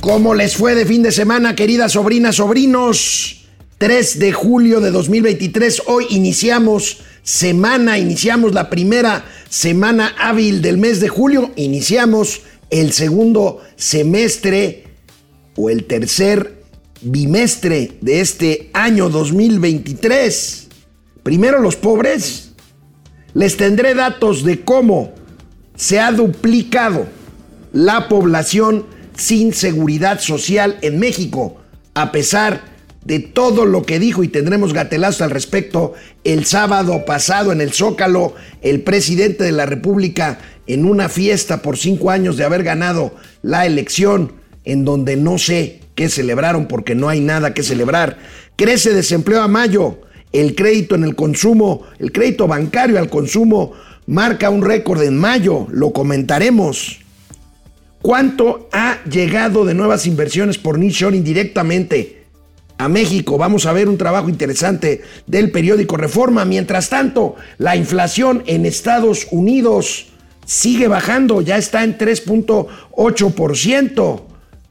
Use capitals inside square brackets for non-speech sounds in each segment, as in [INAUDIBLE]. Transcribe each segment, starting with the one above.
¿Cómo les fue de fin de semana, queridas sobrinas, sobrinos? 3 de julio de 2023, hoy iniciamos semana, iniciamos la primera semana hábil del mes de julio, iniciamos el segundo semestre o el tercer bimestre de este año 2023. Primero los pobres. Les tendré datos de cómo se ha duplicado la población sin seguridad social en México, a pesar de todo lo que dijo y tendremos gatelazo al respecto el sábado pasado en el Zócalo, el presidente de la República en una fiesta por cinco años de haber ganado la elección, en donde no sé qué celebraron porque no hay nada que celebrar. Crece desempleo a mayo, el crédito en el consumo, el crédito bancario al consumo marca un récord en mayo, lo comentaremos. ¿Cuánto ha llegado de nuevas inversiones por nearshoring directamente a México? Vamos a ver un trabajo interesante del periódico Reforma. Mientras tanto, la inflación en Estados Unidos sigue bajando, ya está en 3.8%.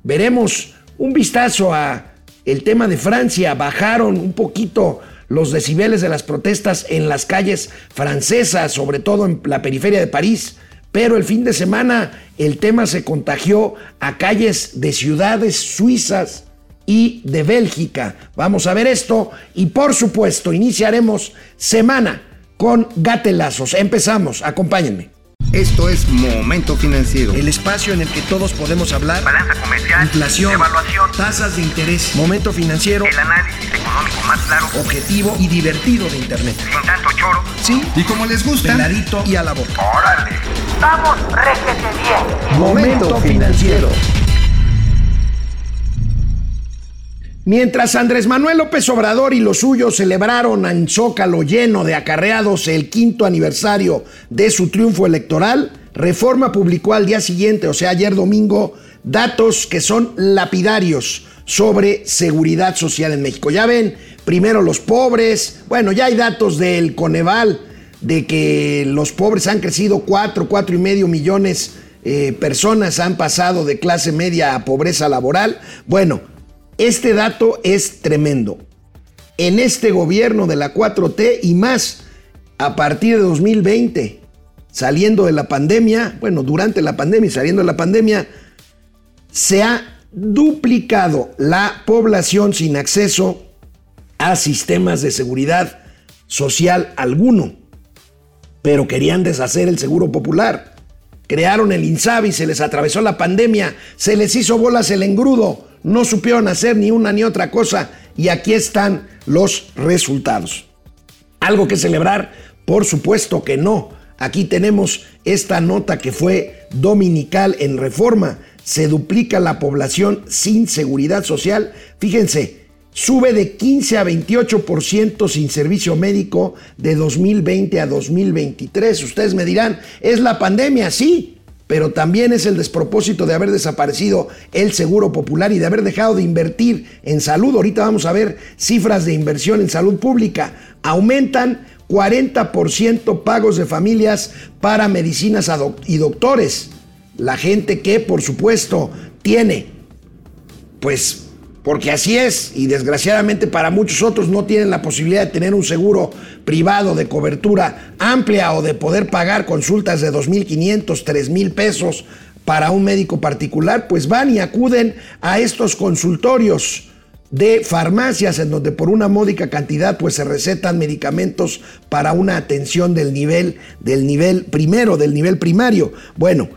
Veremos un vistazo a el tema de Francia, bajaron un poquito los decibeles de las protestas en las calles francesas, sobre todo en la periferia de París. Pero el fin de semana el tema se contagió a calles de ciudades suizas y de Bélgica. Vamos a ver esto y por supuesto iniciaremos semana con gatelazos. Empezamos, acompáñenme. Esto es Momento Financiero. El espacio en el que todos podemos hablar. Balanza comercial. Inflación. Evaluación. Tasas de interés. Momento Financiero. El análisis económico más claro. Objetivo y divertido de Internet. Sin tanto choro. Sí. Y como les gusta. Peladito y a la boca. ¡Órale! ¡Vamos, réjete bien! Momento Financiero. Mientras Andrés Manuel López Obrador y los suyos celebraron en Zócalo lleno de acarreados el quinto aniversario de su triunfo electoral, Reforma publicó al día siguiente, o sea, ayer domingo, datos que son lapidarios sobre seguridad social en México. Ya ven, primero los pobres, bueno, ya hay datos del Coneval de que los pobres han crecido 4, 4 y medio millones eh, personas han pasado de clase media a pobreza laboral. Bueno, este dato es tremendo. En este gobierno de la 4T y más, a partir de 2020, saliendo de la pandemia, bueno, durante la pandemia y saliendo de la pandemia, se ha duplicado la población sin acceso a sistemas de seguridad social alguno. Pero querían deshacer el seguro popular. Crearon el INSABI, se les atravesó la pandemia, se les hizo bolas el engrudo no supieron hacer ni una ni otra cosa y aquí están los resultados. ¿Algo que celebrar? Por supuesto que no. Aquí tenemos esta nota que fue dominical en reforma. Se duplica la población sin seguridad social. Fíjense, sube de 15 a 28% sin servicio médico de 2020 a 2023. Ustedes me dirán, ¿es la pandemia? Sí, pero también es el despropósito de haber desaparecido el seguro popular y de haber dejado de invertir en salud. Ahorita vamos a ver cifras de inversión en salud pública. Aumentan 40% pagos de familias para medicinas y doctores. La gente que, por supuesto, tiene, pues porque así es, y desgraciadamente para muchos otros no tienen la posibilidad de tener un seguro privado de cobertura amplia o de poder pagar consultas de 2.500, 3.000 pesos para un médico particular, pues van y acuden a estos consultorios de farmacias en donde por una módica cantidad pues se recetan medicamentos para una atención del nivel del nivel primero, del nivel primario. Bueno,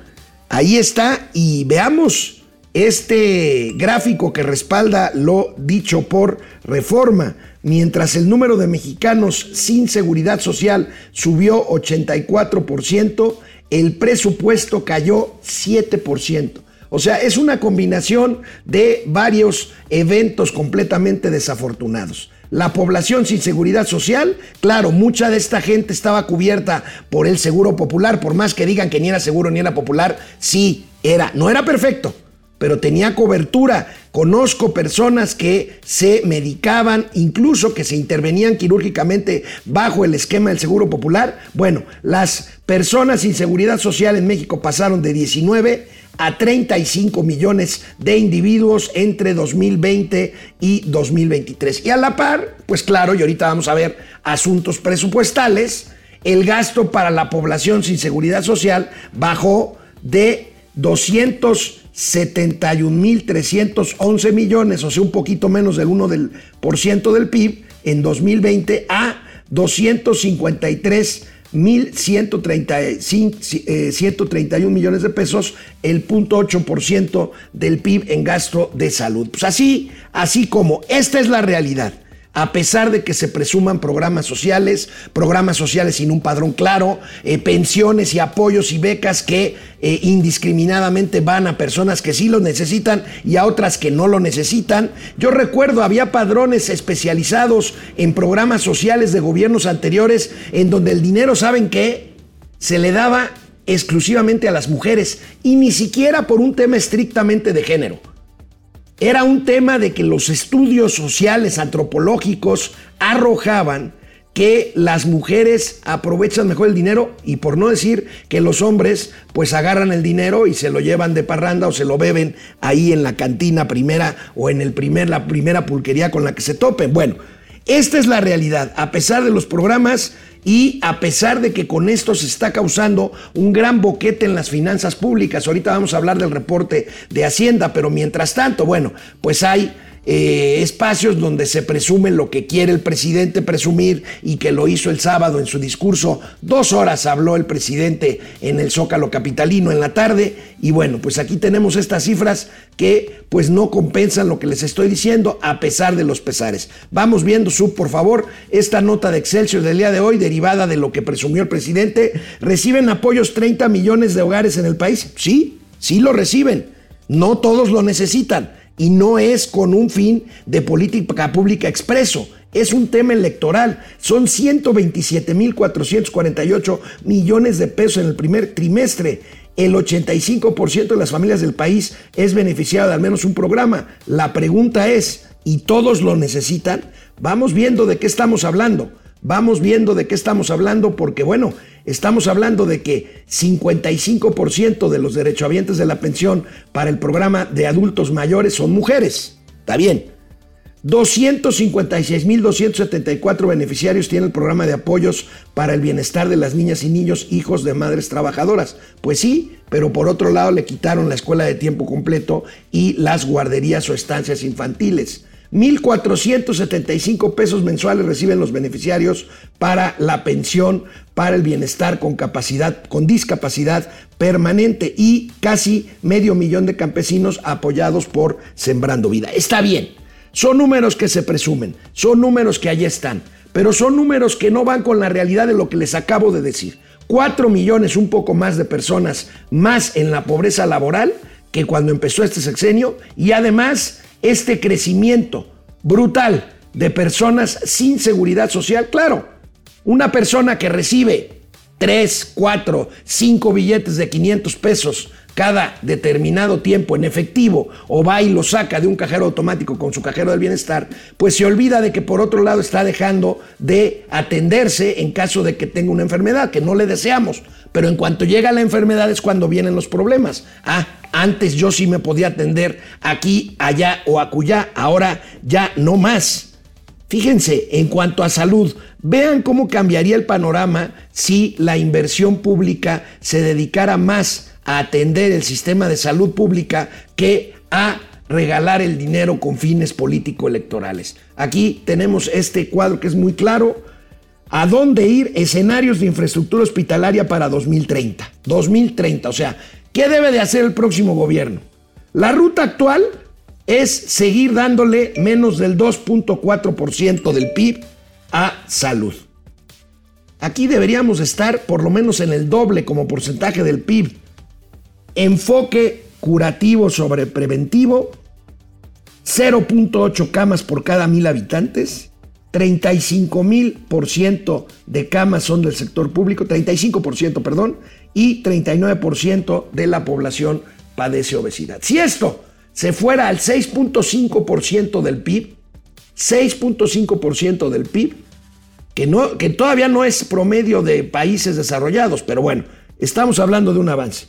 ahí está y veamos este gráfico que respalda lo dicho por Reforma, mientras el número de mexicanos sin seguridad social subió 84%, el presupuesto cayó 7%. O sea, es una combinación de varios eventos completamente desafortunados. La población sin seguridad social, claro, mucha de esta gente estaba cubierta por el seguro popular, por más que digan que ni era seguro ni era popular, sí era, no era perfecto, pero tenía cobertura conozco personas que se medicaban, incluso que se intervenían quirúrgicamente bajo el esquema del Seguro Popular. Bueno, las personas sin seguridad social en México pasaron de 19 a 35 millones de individuos entre 2020 y 2023. Y a la par, pues claro, y ahorita vamos a ver asuntos presupuestales, el gasto para la población sin seguridad social bajó de 271.311 millones, o sea, un poquito menos del 1% del, PIB en 2020 a 253 1.131 eh, millones de pesos, el 0.8% del PIB en gasto de salud. Pues así, así como esta es la realidad a pesar de que se presuman programas sociales, programas sociales sin un padrón claro, eh, pensiones y apoyos y becas que eh, indiscriminadamente van a personas que sí lo necesitan y a otras que no lo necesitan. Yo recuerdo, había padrones especializados en programas sociales de gobiernos anteriores en donde el dinero, ¿saben qué? Se le daba exclusivamente a las mujeres y ni siquiera por un tema estrictamente de género era un tema de que los estudios sociales antropológicos arrojaban que las mujeres aprovechan mejor el dinero y por no decir que los hombres pues agarran el dinero y se lo llevan de parranda o se lo beben ahí en la cantina primera o en el primer, la primera pulquería con la que se topen. Bueno, esta es la realidad. A pesar de los programas y a pesar de que con esto se está causando un gran boquete en las finanzas públicas, ahorita vamos a hablar del reporte de Hacienda, pero mientras tanto, bueno, pues hay eh, espacios donde se presume lo que quiere el presidente presumir y que lo hizo el sábado en su discurso. Dos horas habló el presidente en el Zócalo Capitalino en la tarde y bueno, pues aquí tenemos estas cifras que pues no compensan lo que les estoy diciendo a pesar de los pesares. Vamos viendo, Sub, por favor, esta nota de Excelsior del día de hoy derivada de lo que presumió el presidente. ¿Reciben apoyos 30 millones de hogares en el país? Sí, sí lo reciben. No todos lo necesitan y no es con un fin de política pública expreso. Es un tema electoral. Son 127.448 millones de pesos en el primer trimestre. El 85% de las familias del país es beneficiado de al menos un programa. La pregunta es, ¿y todos lo necesitan? Vamos viendo de qué estamos hablando. Vamos viendo de qué estamos hablando porque, bueno, estamos hablando de que 55% de los derechohabientes de la pensión para el programa de adultos mayores son mujeres. Está bien. 256.274 beneficiarios tienen el programa de apoyos para el bienestar de las niñas y niños hijos de madres trabajadoras. Pues sí, pero por otro lado le quitaron la escuela de tiempo completo y las guarderías o estancias infantiles. 1.475 pesos mensuales reciben los beneficiarios para la pensión para el bienestar con capacidad, con discapacidad permanente y casi medio millón de campesinos apoyados por Sembrando Vida. Está bien, son números que se presumen, son números que allí están, pero son números que no van con la realidad de lo que les acabo de decir. Cuatro millones, un poco más de personas más en la pobreza laboral que cuando empezó este sexenio y además este crecimiento brutal de personas sin seguridad social, claro, una persona que recibe 3, 4, 5 billetes de 500 pesos cada determinado tiempo en efectivo o va y lo saca de un cajero automático con su cajero del bienestar, pues se olvida de que por otro lado está dejando de atenderse en caso de que tenga una enfermedad, que no le deseamos. Pero en cuanto llega la enfermedad es cuando vienen los problemas. Ah, antes yo sí me podía atender aquí, allá o acullá, ahora ya no más. Fíjense, en cuanto a salud, vean cómo cambiaría el panorama si la inversión pública se dedicara más a atender el sistema de salud pública que a regalar el dinero con fines político-electorales. Aquí tenemos este cuadro que es muy claro. ¿A dónde ir? Escenarios de infraestructura hospitalaria para 2030. 2030, o sea, ¿Qué debe de hacer el próximo gobierno? La ruta actual es seguir dándole menos del 2.4% del PIB a salud. Aquí deberíamos estar por lo menos en el doble como porcentaje del PIB. Enfoque curativo sobre preventivo, 0.8 camas por cada mil habitantes, 35 mil por ciento de camas son del sector público, 35 por ciento, perdón, y 39% de la población padece obesidad. Si esto se fuera al 6.5% del PIB, 6.5% del PIB, que, no, que todavía no es promedio de países desarrollados, pero bueno, estamos hablando de un avance.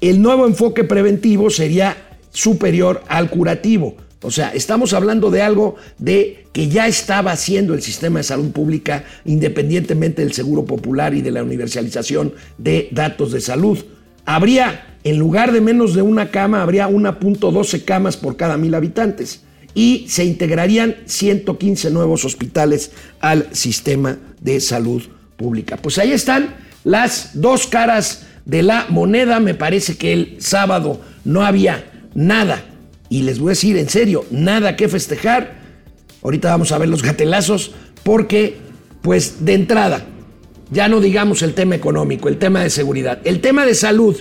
El nuevo enfoque preventivo sería superior al curativo. O sea, estamos hablando de algo de que ya estaba haciendo el sistema de salud pública independientemente del seguro popular y de la universalización de datos de salud. Habría, en lugar de menos de una cama, habría 1.12 camas por cada mil habitantes y se integrarían 115 nuevos hospitales al sistema de salud pública. Pues ahí están las dos caras de la moneda. Me parece que el sábado no había nada y les voy a decir en serio, nada que festejar. Ahorita vamos a ver los gatelazos porque, pues de entrada, ya no digamos el tema económico, el tema de seguridad, el tema de salud,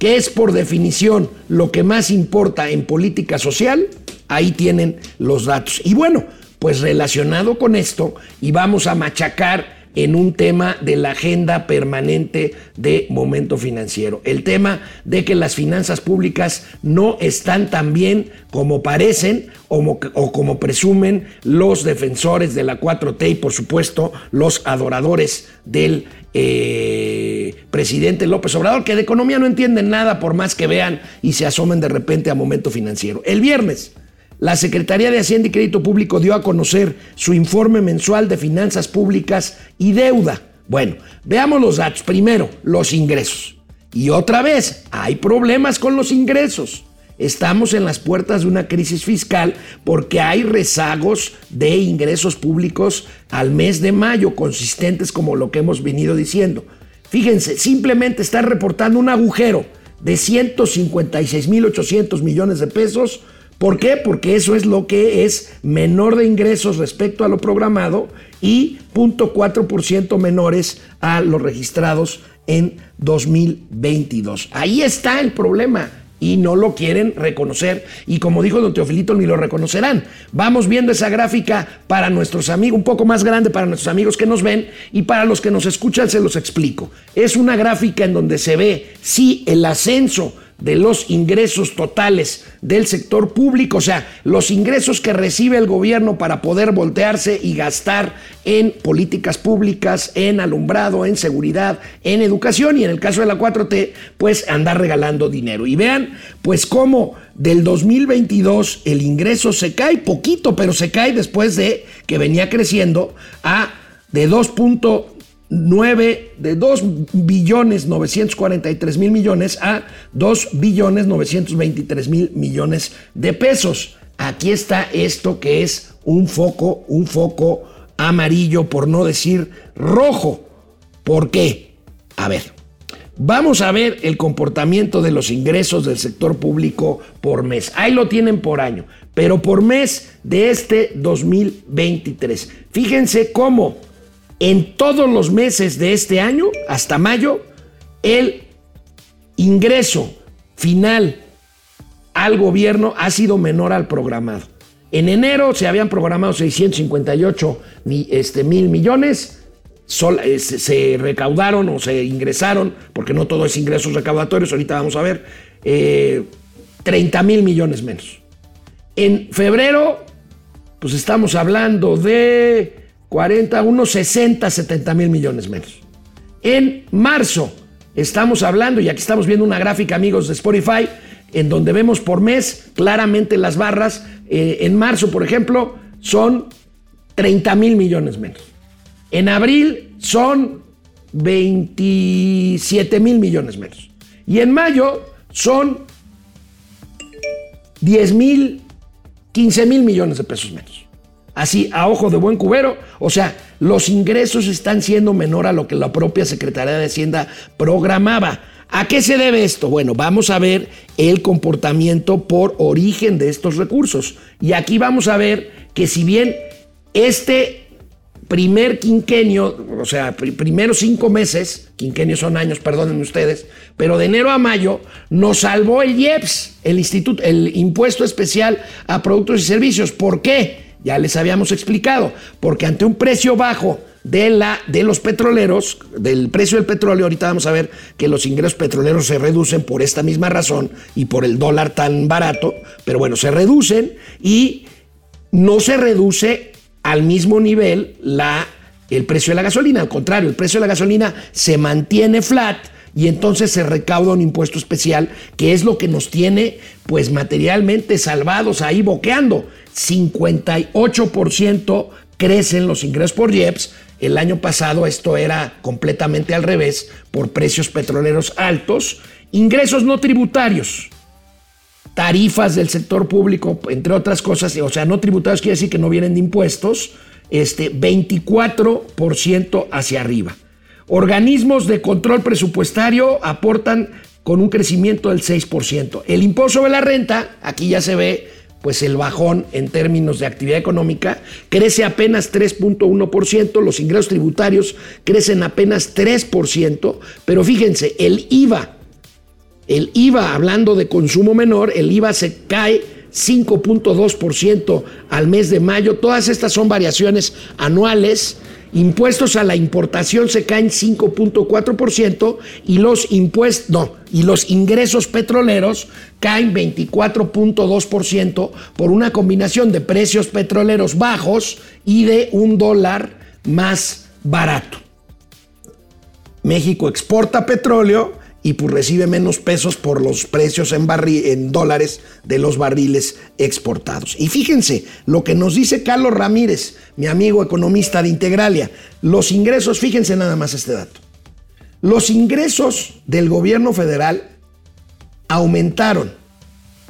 que es por definición lo que más importa en política social, ahí tienen los datos. Y bueno, pues relacionado con esto, y vamos a machacar en un tema de la agenda permanente de momento financiero. El tema de que las finanzas públicas no están tan bien como parecen o, como presumen los defensores de la 4T y por supuesto los adoradores del eh, presidente López Obrador, que de economía no entienden nada por más que vean y se asomen de repente a momento financiero. El viernes la Secretaría de Hacienda y Crédito Público dio a conocer su informe mensual de finanzas públicas y deuda. Bueno, veamos los datos. Primero, los ingresos. Y otra vez, hay problemas con los ingresos. Estamos en las puertas de una crisis fiscal porque hay rezagos de ingresos públicos al mes de mayo, consistentes como lo que hemos venido diciendo. Fíjense, simplemente está reportando un agujero de 156.800 millones de pesos ¿Por qué? Porque eso es lo que es menor de ingresos respecto a lo programado y 0.4% menores a los registrados en 2022. Ahí está el problema y no lo quieren reconocer. Y como dijo don Teofilito, ni lo reconocerán. Vamos viendo esa gráfica para nuestros amigos, un poco más grande para nuestros amigos que nos ven y para los que nos escuchan se los explico. Es una gráfica en donde se ve, sí, el ascenso de los ingresos totales del sector público, o sea, los ingresos que recibe el gobierno para poder voltearse y gastar en políticas públicas, en alumbrado, en seguridad, en educación y en el caso de la 4T, pues andar regalando dinero. Y vean, pues cómo del 2022 el ingreso se cae poquito, pero se cae después de que venía creciendo a de 2. 9 de 2 billones 943 mil millones a 2 billones 923 mil millones de pesos. Aquí está esto que es un foco, un foco amarillo, por no decir rojo. ¿Por qué? A ver, vamos a ver el comportamiento de los ingresos del sector público por mes. Ahí lo tienen por año, pero por mes de este 2023. Fíjense cómo en todos los meses de este año, hasta mayo, el ingreso final al gobierno ha sido menor al programado. En enero se habían programado 658 este, mil millones, se, recaudaron o se ingresaron, porque no todo es ingresos recaudatorios, ahorita vamos a ver, 30 eh, mil millones menos. En febrero, pues estamos hablando de 40, unos 60, 70 mil millones menos. En marzo estamos hablando, y aquí estamos viendo una gráfica, amigos de Spotify, en donde vemos por mes claramente las barras. Eh, en marzo, por ejemplo, son 30 mil millones menos. En abril son 27 mil millones menos. Y en mayo son 10 mil, 15 mil millones de pesos menos así a ojo de buen cubero. O sea, los ingresos están siendo menor a lo que la propia Secretaría de Hacienda programaba. ¿A qué se debe esto? Bueno, vamos a ver el comportamiento por origen de estos recursos. Y aquí vamos a ver que si bien este primer quinquenio, o sea, primeros cinco meses, quinquenios son años, perdónenme ustedes, pero de enero a mayo nos salvó el IEPS, el, instituto, el Impuesto Especial a Productos y Servicios. ¿Por qué? Ya les habíamos explicado, porque ante un precio bajo de, la, de los petroleros, del precio del petróleo. Ahorita vamos a ver que los ingresos petroleros se reducen por esta misma razón y por el dólar tan barato, pero bueno, se reducen y no se reduce al mismo nivel la, el precio de la gasolina. Al contrario, el precio de la gasolina se mantiene flat y entonces se recauda un impuesto especial que es lo que nos tiene pues materialmente salvados ahí boqueando. 58% crecen los ingresos por IEPS. El año pasado esto era completamente al revés por precios petroleros altos. Ingresos no tributarios, tarifas del sector público, entre otras cosas, o sea, no tributarios quiere decir que no vienen de impuestos, este 24% hacia arriba. Organismos de control presupuestario aportan con un crecimiento del 6%. El impuesto sobre la renta, aquí ya se ve pues el bajón en términos de actividad económica, crece apenas 3.1%, los ingresos tributarios crecen apenas 3%, pero fíjense, el IVA, el IVA, hablando de consumo menor, el IVA se cae 5.2% al mes de mayo, todas estas son variaciones anuales Impuestos a la importación se caen 5.4% y los impuestos, no, y los ingresos petroleros caen 24.2% por una combinación de precios petroleros bajos y de un dólar más barato. México exporta petróleo y pues recibe menos pesos por los precios en, en dólares de los barriles exportados. Y fíjense lo que nos dice Carlos Ramírez, mi amigo economista de Integralia. Los ingresos, fíjense nada más este dato. Los ingresos del gobierno federal aumentaron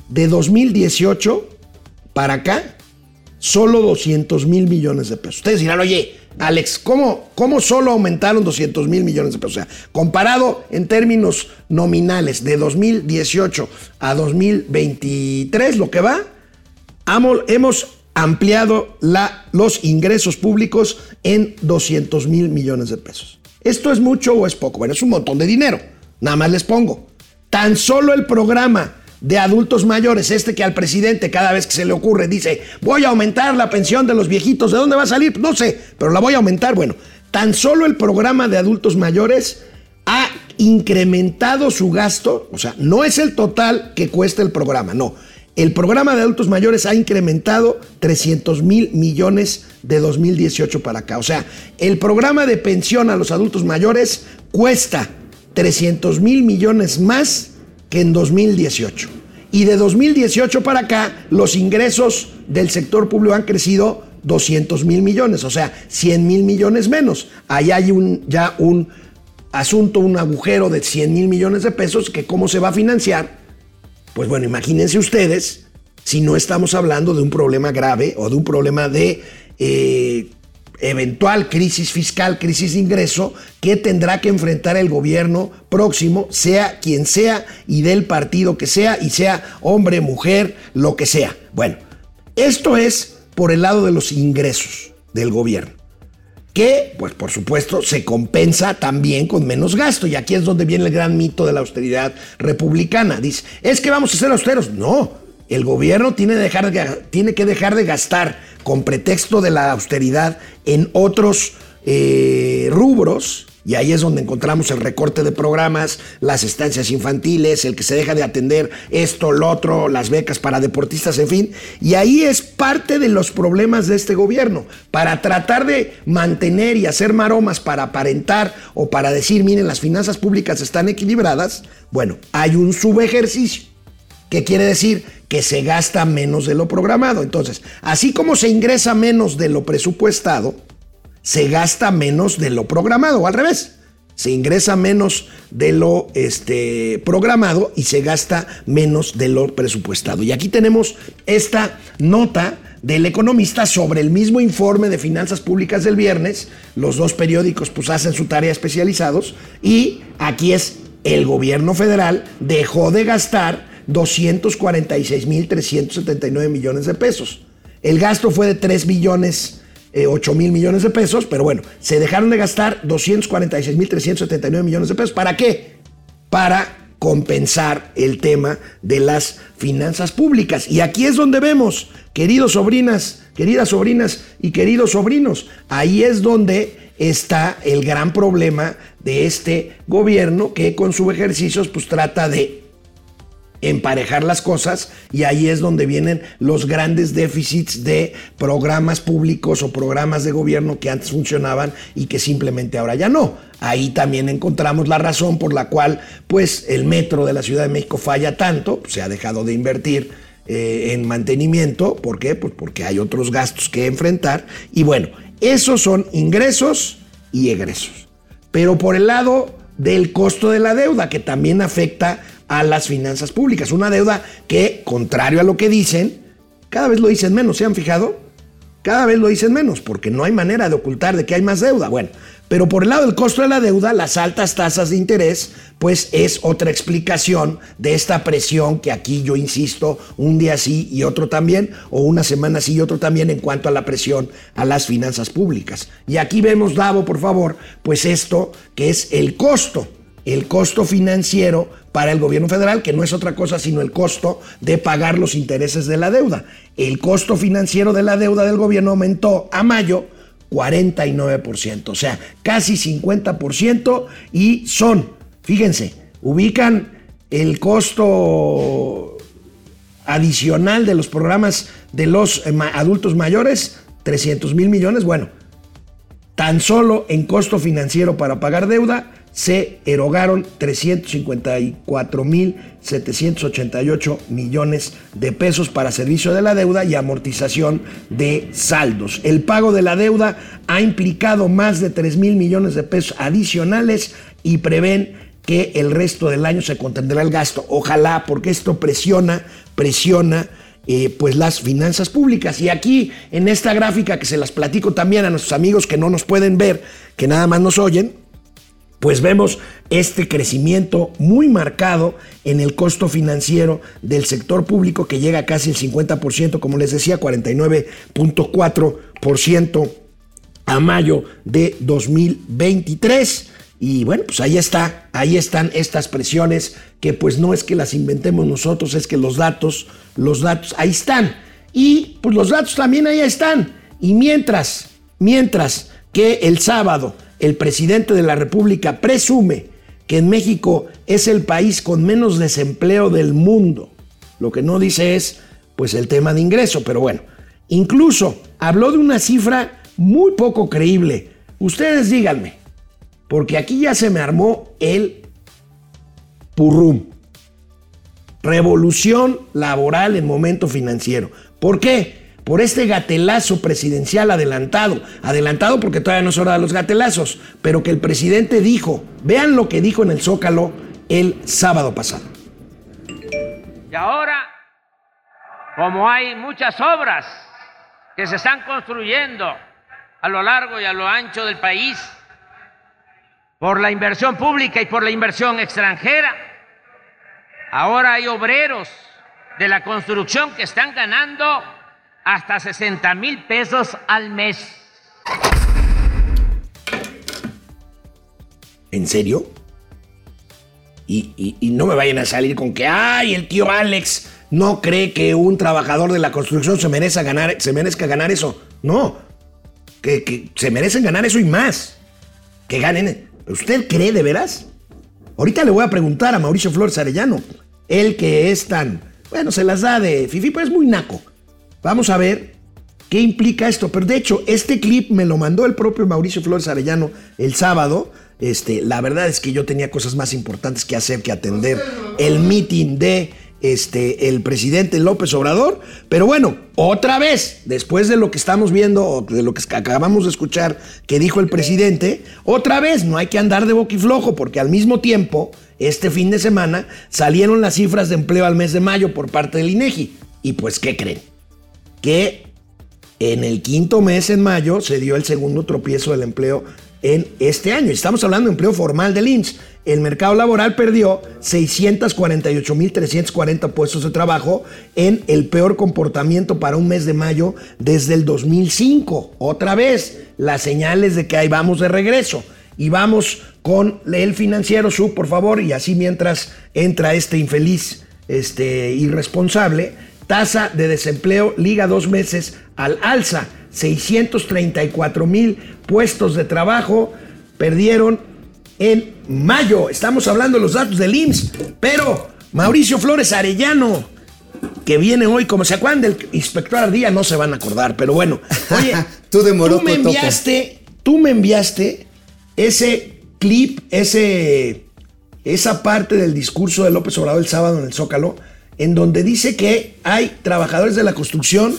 de 2018 para acá solo 200 mil millones de pesos. Ustedes dirán, oye, Alex, ¿cómo, ¿cómo, solo aumentaron 200 mil millones de pesos? O sea, comparado en términos nominales de 2018 a 2023, lo que va, hemos ampliado los ingresos públicos en 200 mil millones de pesos. ¿Esto es mucho o es poco? Bueno, es un montón de dinero. Nada más les pongo. Tan solo el programa de adultos mayores, este que al presidente cada vez que se le ocurre dice, voy a aumentar la pensión de los viejitos, ¿de dónde va a salir? No sé, pero la voy a aumentar. Bueno, tan solo el programa de adultos mayores ha incrementado su gasto, o sea, no es el total que cuesta el programa, no. El programa de adultos mayores ha incrementado 300 mil millones de 2018 para acá. O sea, el programa de pensión a los adultos mayores cuesta 300 mil millones más que en 2018. Y de 2018 para acá, los ingresos del sector público han crecido 200 mil millones, o sea, 100 mil millones menos. Ahí hay un, ya un asunto, un agujero de 100 mil millones de pesos que cómo se va a financiar. Pues bueno, imagínense ustedes si no estamos hablando de un problema grave o de un problema de eh, eventual crisis fiscal, crisis de ingreso que tendrá que enfrentar el gobierno próximo, sea quien sea y del partido que sea, y sea hombre, mujer, lo que sea. Bueno, esto es por el lado de los ingresos del gobierno que, pues por supuesto, se compensa también con menos gasto. Y aquí es donde viene el gran mito de la austeridad republicana. Dice, es que vamos a ser austeros. No, el gobierno tiene, que dejar de gastar con pretexto de la austeridad en otros eh, rubros, y ahí es donde encontramos el recorte de programas, las estancias infantiles, el que se deja de atender esto, lo otro, las becas para deportistas, en fin. Y ahí es parte de los problemas de este gobierno. Para tratar de mantener y hacer maromas para aparentar o para decir, miren, las finanzas públicas están equilibradas, bueno, hay un subejercicio. ¿Qué quiere decir? Que se gasta menos de lo programado. Entonces, así como se ingresa menos de lo presupuestado, se gasta menos de lo programado, o al revés. Se ingresa menos de lo este, programado y se gasta menos de lo presupuestado. Y aquí tenemos esta nota del economista sobre el mismo informe de finanzas públicas del viernes. Los dos periódicos pues hacen su tarea especializados y aquí es el gobierno federal dejó de gastar 246.379 millones de pesos. El gasto fue de 3 billones 8 eh, mil millones de pesos, pero bueno, se dejaron de gastar 246.379 millones de pesos. ¿Para qué? Para compensar el tema de las finanzas públicas. Y aquí es donde vemos, queridos sobrinas, queridas sobrinas y queridos sobrinos, ahí es donde está el gran problema de este gobierno que con sus ejercicios pues trata de emparejar las cosas y ahí es donde vienen los grandes déficits de programas públicos o programas de gobierno que antes funcionaban y que simplemente ahora ya no. Ahí también encontramos la razón por la cual pues el metro de la Ciudad de México falla tanto, se ha dejado de invertir eh, en mantenimiento, ¿por qué? Pues porque hay otros gastos que enfrentar y bueno, esos son ingresos y egresos. Pero por el lado del costo de la deuda, que también afecta a las finanzas públicas. Una deuda que, contrario a lo que dicen, cada vez lo dicen menos. ¿Se han fijado? Cada vez lo dicen menos, porque no hay manera de ocultar de que hay más deuda. Bueno, pero por el lado del costo de la deuda, las altas tasas de interés, pues es otra explicación de esta presión que aquí yo insisto, un día sí y otro también, o una semana sí y otro también en cuanto a la presión a las finanzas públicas. Y aquí vemos, Davo, por favor, pues esto que es el costo el costo financiero para el gobierno federal, que no es otra cosa sino el costo de pagar los intereses de la deuda. El costo financiero de la deuda del gobierno aumentó a mayo 49%, o sea, casi 50% y son, fíjense, ubican el costo adicional de los programas de los eh, adultos mayores, 300 mil millones, bueno, tan solo en costo financiero para pagar deuda, se erogaron 354.788 millones de pesos para servicio de la deuda y amortización de saldos. El pago de la deuda ha implicado más de 3 mil millones de pesos adicionales y prevén que el resto del año se contendrá el gasto. Ojalá, porque esto presiona, presiona eh, pues las finanzas públicas. Y aquí en esta gráfica que se las platico también a nuestros amigos que no nos pueden ver, que nada más nos oyen, pues vemos este crecimiento muy marcado en el costo financiero del sector público que llega a casi el 50%, como les decía, 49.4% a mayo de 2023. Y bueno, pues ahí está, ahí están estas presiones que pues no es que las inventemos nosotros, es que los datos, los datos ahí están. Y pues los datos también ahí están. Y mientras, mientras que el sábado el presidente de la República presume que en México es el país con menos desempleo del mundo. Lo que no dice es, pues, el tema de ingreso, pero bueno. Incluso habló de una cifra muy poco creíble. Ustedes díganme, porque aquí ya se me armó el purrum. Revolución laboral en momento financiero. ¿Por qué? Por este gatelazo presidencial adelantado. Adelantado porque todavía no es hora de los gatelazos, pero que el presidente dijo, vean lo que dijo en el Zócalo el sábado pasado. Y ahora, como hay muchas obras que se están construyendo a lo largo y a lo ancho del país, por la inversión pública y por la inversión extranjera, ahora hay obreros de la construcción que están ganando hasta 60 mil pesos al mes. ¿En serio? Y, no me vayan a salir con que, ay, el tío Alex no cree que un trabajador de la construcción se merezca ganar, se merezca ganar eso. No, que, que se merecen ganar eso y más. Que ganen. ¿Usted cree de veras? Ahorita le voy a preguntar a Mauricio Flores Arellano, él que es tan, bueno, se las da de Fifi, pero es muy naco. Vamos a ver qué implica esto. Pero de hecho, este clip me lo mandó el propio Mauricio Flores Arellano el sábado. Este, la verdad es que yo tenía cosas más importantes que hacer que atender el meeting de este, el presidente López Obrador. Pero bueno, otra vez, después de lo que estamos viendo, de lo que acabamos de escuchar que dijo el presidente, otra vez no hay que andar de boquiflojo, porque al mismo tiempo, este fin de semana, salieron las cifras de empleo al mes de mayo por parte del INEGI. Y pues, ¿qué creen? Que en el quinto mes, en mayo, se dio el segundo tropiezo del empleo en este año. Estamos hablando de empleo formal del IMSS. El mercado laboral perdió 648.340 puestos de trabajo en el peor comportamiento para un mes de mayo desde el 2005. Otra vez, las señales de que ahí vamos de regreso. Y vamos con el financiero sub, por favor, y así mientras entra este infeliz, este irresponsable, Tasa de desempleo liga dos meses al alza. 634 mil puestos de trabajo perdieron en mayo. Estamos hablando de los datos del IMSS, pero Mauricio Flores Arellano, que viene hoy, como se acuerdan del inspector Ardía, no se van a acordar, pero bueno. [LAUGHS] Oye, Tú de Morocco me enviaste, tú me enviaste ese clip, ese, esa parte del discurso de López Obrador el sábado en el Zócalo, en donde dice que hay trabajadores de la construcción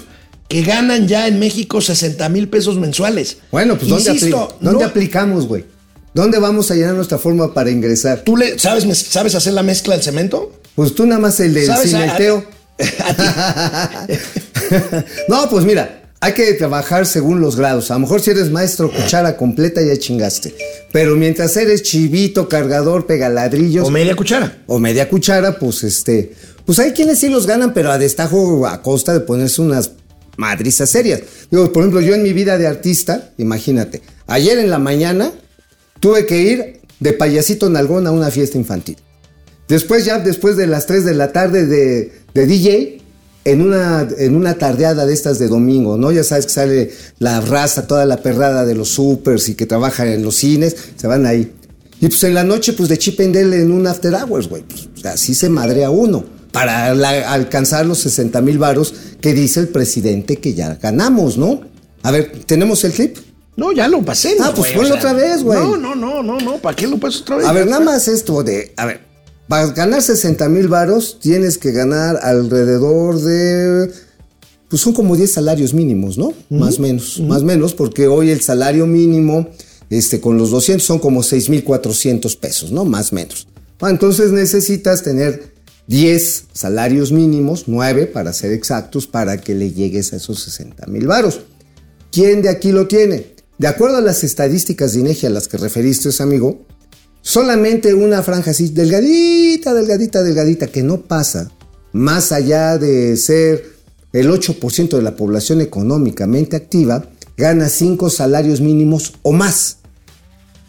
que ganan ya en México 60 mil pesos mensuales. Bueno, pues ¿dónde, Insisto, apli- ¿dónde no- aplicamos, güey? ¿Dónde vamos a llenar nuestra forma para ingresar? ¿Tú le, sabes, sabes hacer la mezcla del cemento? Pues tú nada más el del cimenteo. [LAUGHS] no, pues mira, hay que trabajar según los grados. A lo mejor si eres maestro cuchara completa ya chingaste. Pero mientras eres chivito, cargador, pegaladrillos O media cuchara. o media cuchara, pues este, pues hay quienes sí los ganan, pero a destajo a costa de ponerse unas madrizas serias. Digo, por ejemplo, yo en mi vida de artista, imagínate, ayer en la mañana tuve que ir de payasito nalgón a una fiesta infantil. Después ya, después de las 3 de la tarde de, de DJ, en una, en una tardeada de estas de domingo, ¿no? Ya sabes que sale la raza, toda la perrada de los supers y que trabajan en los cines, se van ahí. Y pues en la noche, pues de chip Dale en un after hours, güey. Pues así se madrea uno. Para la- alcanzar los 60 mil varos que dice el presidente que ya ganamos, ¿no? A ver, ¿tenemos el clip? No, ya lo pasé. Ah, pues ponlo otra vez, güey. No, no, no, no, no. ¿Para qué lo pasas otra vez? A ver, nada más esto de, a ver, para ganar 60 mil varos tienes que ganar alrededor de, pues son como 10 salarios mínimos, ¿no? Más menos, más menos, porque hoy el salario mínimo, este, con los 200 son como 6 mil 400 pesos, ¿no? Más menos. Ah, entonces necesitas tener 10 salarios mínimos, 9 para ser exactos, para que le llegues a esos 60 mil varos. ¿Quién de aquí lo tiene? De acuerdo a las estadísticas de INEGI a las que referiste, amigo, solamente una franja así, delgadita, delgadita, delgadita, que no pasa más allá de ser el 8% de la población económicamente activa, gana 5 salarios mínimos o más.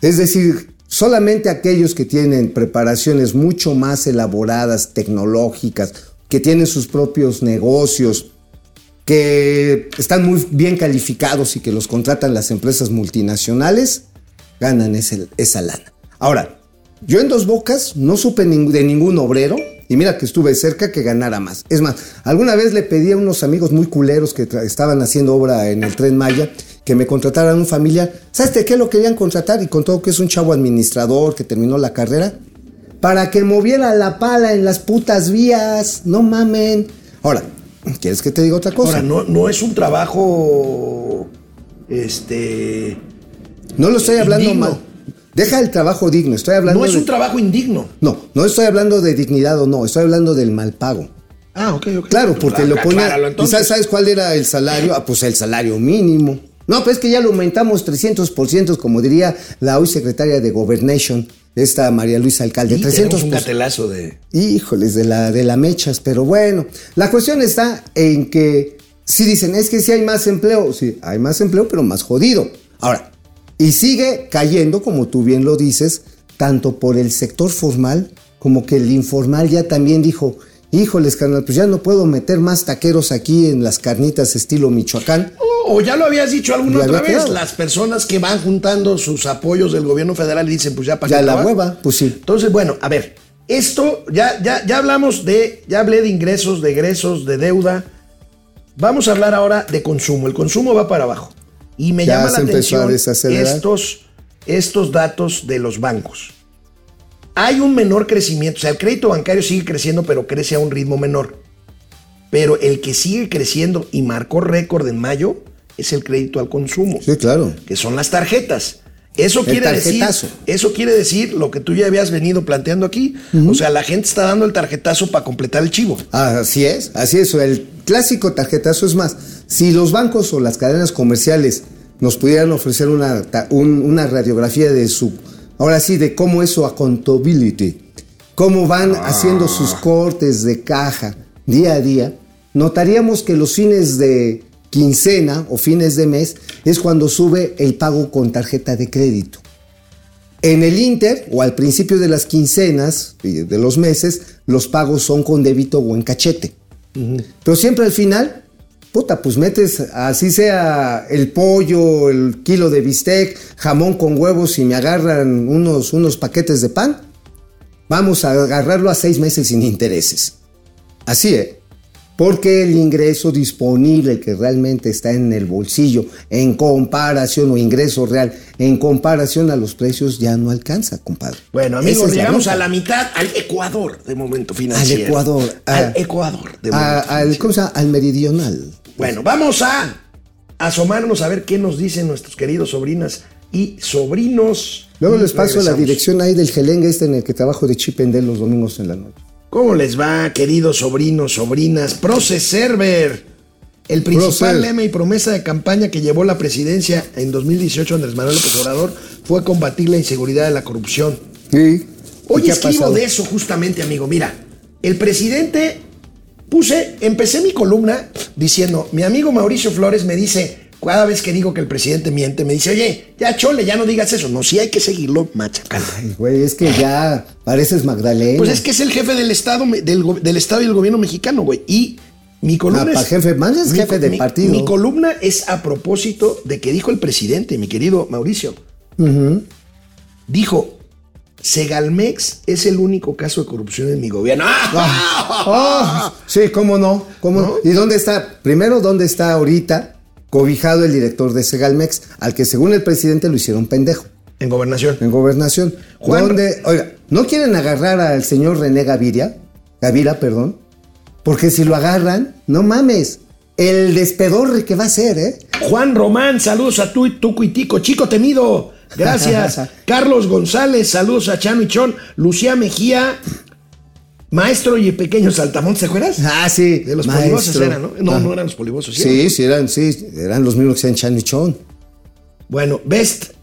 Es decir, solamente aquellos que tienen preparaciones mucho más elaboradas, tecnológicas, que tienen sus propios negocios, que están muy bien calificados y que los contratan las empresas multinacionales, ganan esa lana. Ahora, yo en dos bocas no supe de ningún obrero, y mira que estuve cerca que ganara más. Es más, alguna vez le pedí a unos amigos muy culeros que estaban haciendo obra en el tren Maya que me contrataran un familiar. ¿Sabes de qué lo querían contratar? Y contó que es un chavo administrador que terminó la carrera. Para que moviera la pala en las putas vías. No mamen. Ahora, ¿quieres que te diga otra cosa? Ahora, no, no es un trabajo. Este. No lo estoy hablando Indigno. mal. Deja el trabajo digno, estoy hablando No es de- un trabajo indigno. No, no estoy hablando de dignidad o no, estoy hablando del mal pago. Ah, ok, ok. Claro, porque Ah, lo ponía. acláralo, ¿Y sabes cuál era el salario? Ah, pues el salario mínimo. No, pues es que ya lo aumentamos 300%, como diría la hoy secretaria de Governation, esta María Luisa Alcalde. Y tenemos 300%. un gatelazo de. Híjoles, de la, de la mechas, pero bueno. La cuestión está en que si dicen, es que sí hay más empleo, sí, hay más empleo, pero más jodido. Ahora, y sigue cayendo, como tú bien lo dices, tanto por el sector formal como que el informal ya también dijo, híjoles, carnal, pues ya no puedo meter más taqueros aquí en las carnitas estilo Michoacán. O ya lo habías dicho alguna otra vez. quedado. Las personas que van juntando sus apoyos del gobierno federal y dicen, pues ya para Ya la hueva, pues sí. Entonces, bueno, a ver, esto ya, ya, ya hablamos de, ya hablé de ingresos, de egresos, de deuda. Vamos a hablar ahora de consumo. El consumo va para abajo. Y me Ya llama la atención estos, estos datos de los bancos. Hay un menor crecimiento, o sea, el crédito bancario sigue creciendo, pero crece a un ritmo menor. Pero el que sigue creciendo y marcó récord en mayo es el crédito al consumo Sí, claro. que son las tarjetas. Eso El quiere decir, tarjetazo. eso quiere decir lo que tú ya habías venido planteando aquí. O sea, la gente está dando el tarjetazo para completar el chivo. Así es, así es. El clásico tarjetazo es más. Si los bancos o las cadenas comerciales nos pudieran ofrecer una, un- una radiografía de su, ahora sí, de cómo es su accountability, cómo van haciendo sus cortes de caja día a día, notaríamos que los fines de quincena o fines de mes es cuando sube el pago con tarjeta de crédito. En el Inter o al principio de las quincenas y de los meses, los pagos son con débito o en cachete. Pero siempre al final puta, pues metes así sea el pollo, el kilo de bistec, jamón con huevos y me agarran unos, unos paquetes de pan. Vamos a agarrarlo a seis meses sin intereses. Así, ¿eh? Porque el ingreso disponible que realmente está en el bolsillo en comparación o ingreso real en comparación a los precios ya no alcanza, compadre. Bueno, amigos, es llegamos a la mitad, al Ecuador de momento financiero. Al Ecuador, Al. Ecuador de A- momento al. ¿cómo se llama? Al meridional. Bueno, vamos a asomarnos a ver qué nos dicen nuestros queridos sobrinas y sobrinos. Luego Y les paso la dirección ahí del gelengue este en el que trabajo de Chipendel los domingos en la noche. ¿Cómo les va, queridos sobrinos, sobrinas? Proce Server, el principal lema y promesa de campaña que llevó la presidencia en 2018 Andrés Manuel López Obrador fue combatir la inseguridad y la corrupción. Sí. Hoy ¿Y qué ha escribo de eso justamente, amigo. Mira, el presidente puse, empecé mi columna diciendo, mi amigo Mauricio Flores me dice, cada vez que digo que el presidente miente, me dice, oye, ya chole, ya no digas eso. No, sí hay que seguirlo machacando. Ay, güey, es que ya pareces Magdalena. Pues es que es el jefe del Estado, del, del Estado y el gobierno mexicano, güey. Y mi columna Ah, es. jefe, más es mi jefe co- de mi- partido. Mi columna es a propósito de que dijo el presidente, mi querido Mauricio. Dijo. Segalmex es el único caso de corrupción en mi gobierno. Ah, [LAUGHS] sí, cómo no, cómo no. ¿Y dónde está? Primero, ¿dónde está ahorita cobijado el director de Segalmex, al que según el presidente lo hicieron pendejo En gobernación. en gobernación? Juan- ¿Dónde? Oiga, ¿no quieren agarrar al señor René Gaviria? Gavira, perdón. Porque si lo agarran, no mames. El despedorre que va a ser, ¿eh? Juan Román, saludos a tú, Tuco y Tico. Chico temido, gracias. [LAUGHS] Carlos González, saludos a Chano y Chon. Lucía Mejía, maestro y pequeño saltamontes, ¿te acuerdas? Ah, sí. De los maestro. polivosos eran, ¿no? No, Ah. no eran los polivosos. Sí, sí, eran, sí, eran los mismos que sean Chan y Chon. Bueno, Best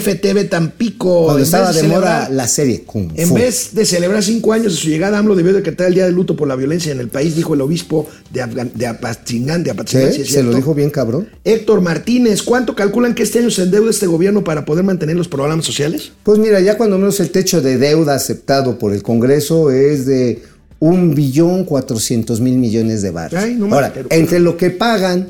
FTV Tampico. Cuando estaba de celebrar- moda la serie Kung En vez de celebrar cinco años de su llegada, AMLO debió decretar el día de luto por la violencia en el país, dijo el obispo de, Afgan- de Apatzingán, de Apatzingán, Sí, sí es se lo dijo bien cabrón. Héctor Martínez, ¿cuánto calculan que este año se endeuda este gobierno para poder mantener los programas sociales? Pues mira, ya cuando menos el techo de deuda aceptado por el Congreso es de un billón cuatrocientos mil millones de baros. Ay, no Ahora, entre lo que pagan,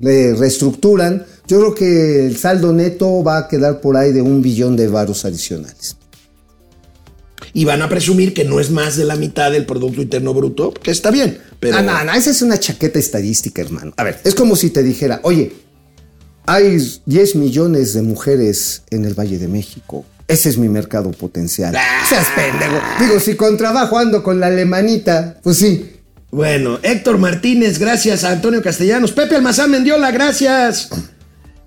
le reestructuran, yo creo que el saldo neto va a quedar por ahí de un billón de varos adicionales. Y van a presumir que no es más de la mitad del Producto Interno Bruto, que está bien, pero... Ah, no, no, esa es una chaqueta estadística, hermano. A ver, es como si te dijera, oye, hay 10 millones de mujeres en el Valle de México. Ese es mi mercado potencial. Seas pendejo. Digo, si con trabajo ando con la alemanita, pues sí. Bueno, Héctor Martínez, gracias a Antonio Castellanos. Pepe Almazán Mendiola, gracias.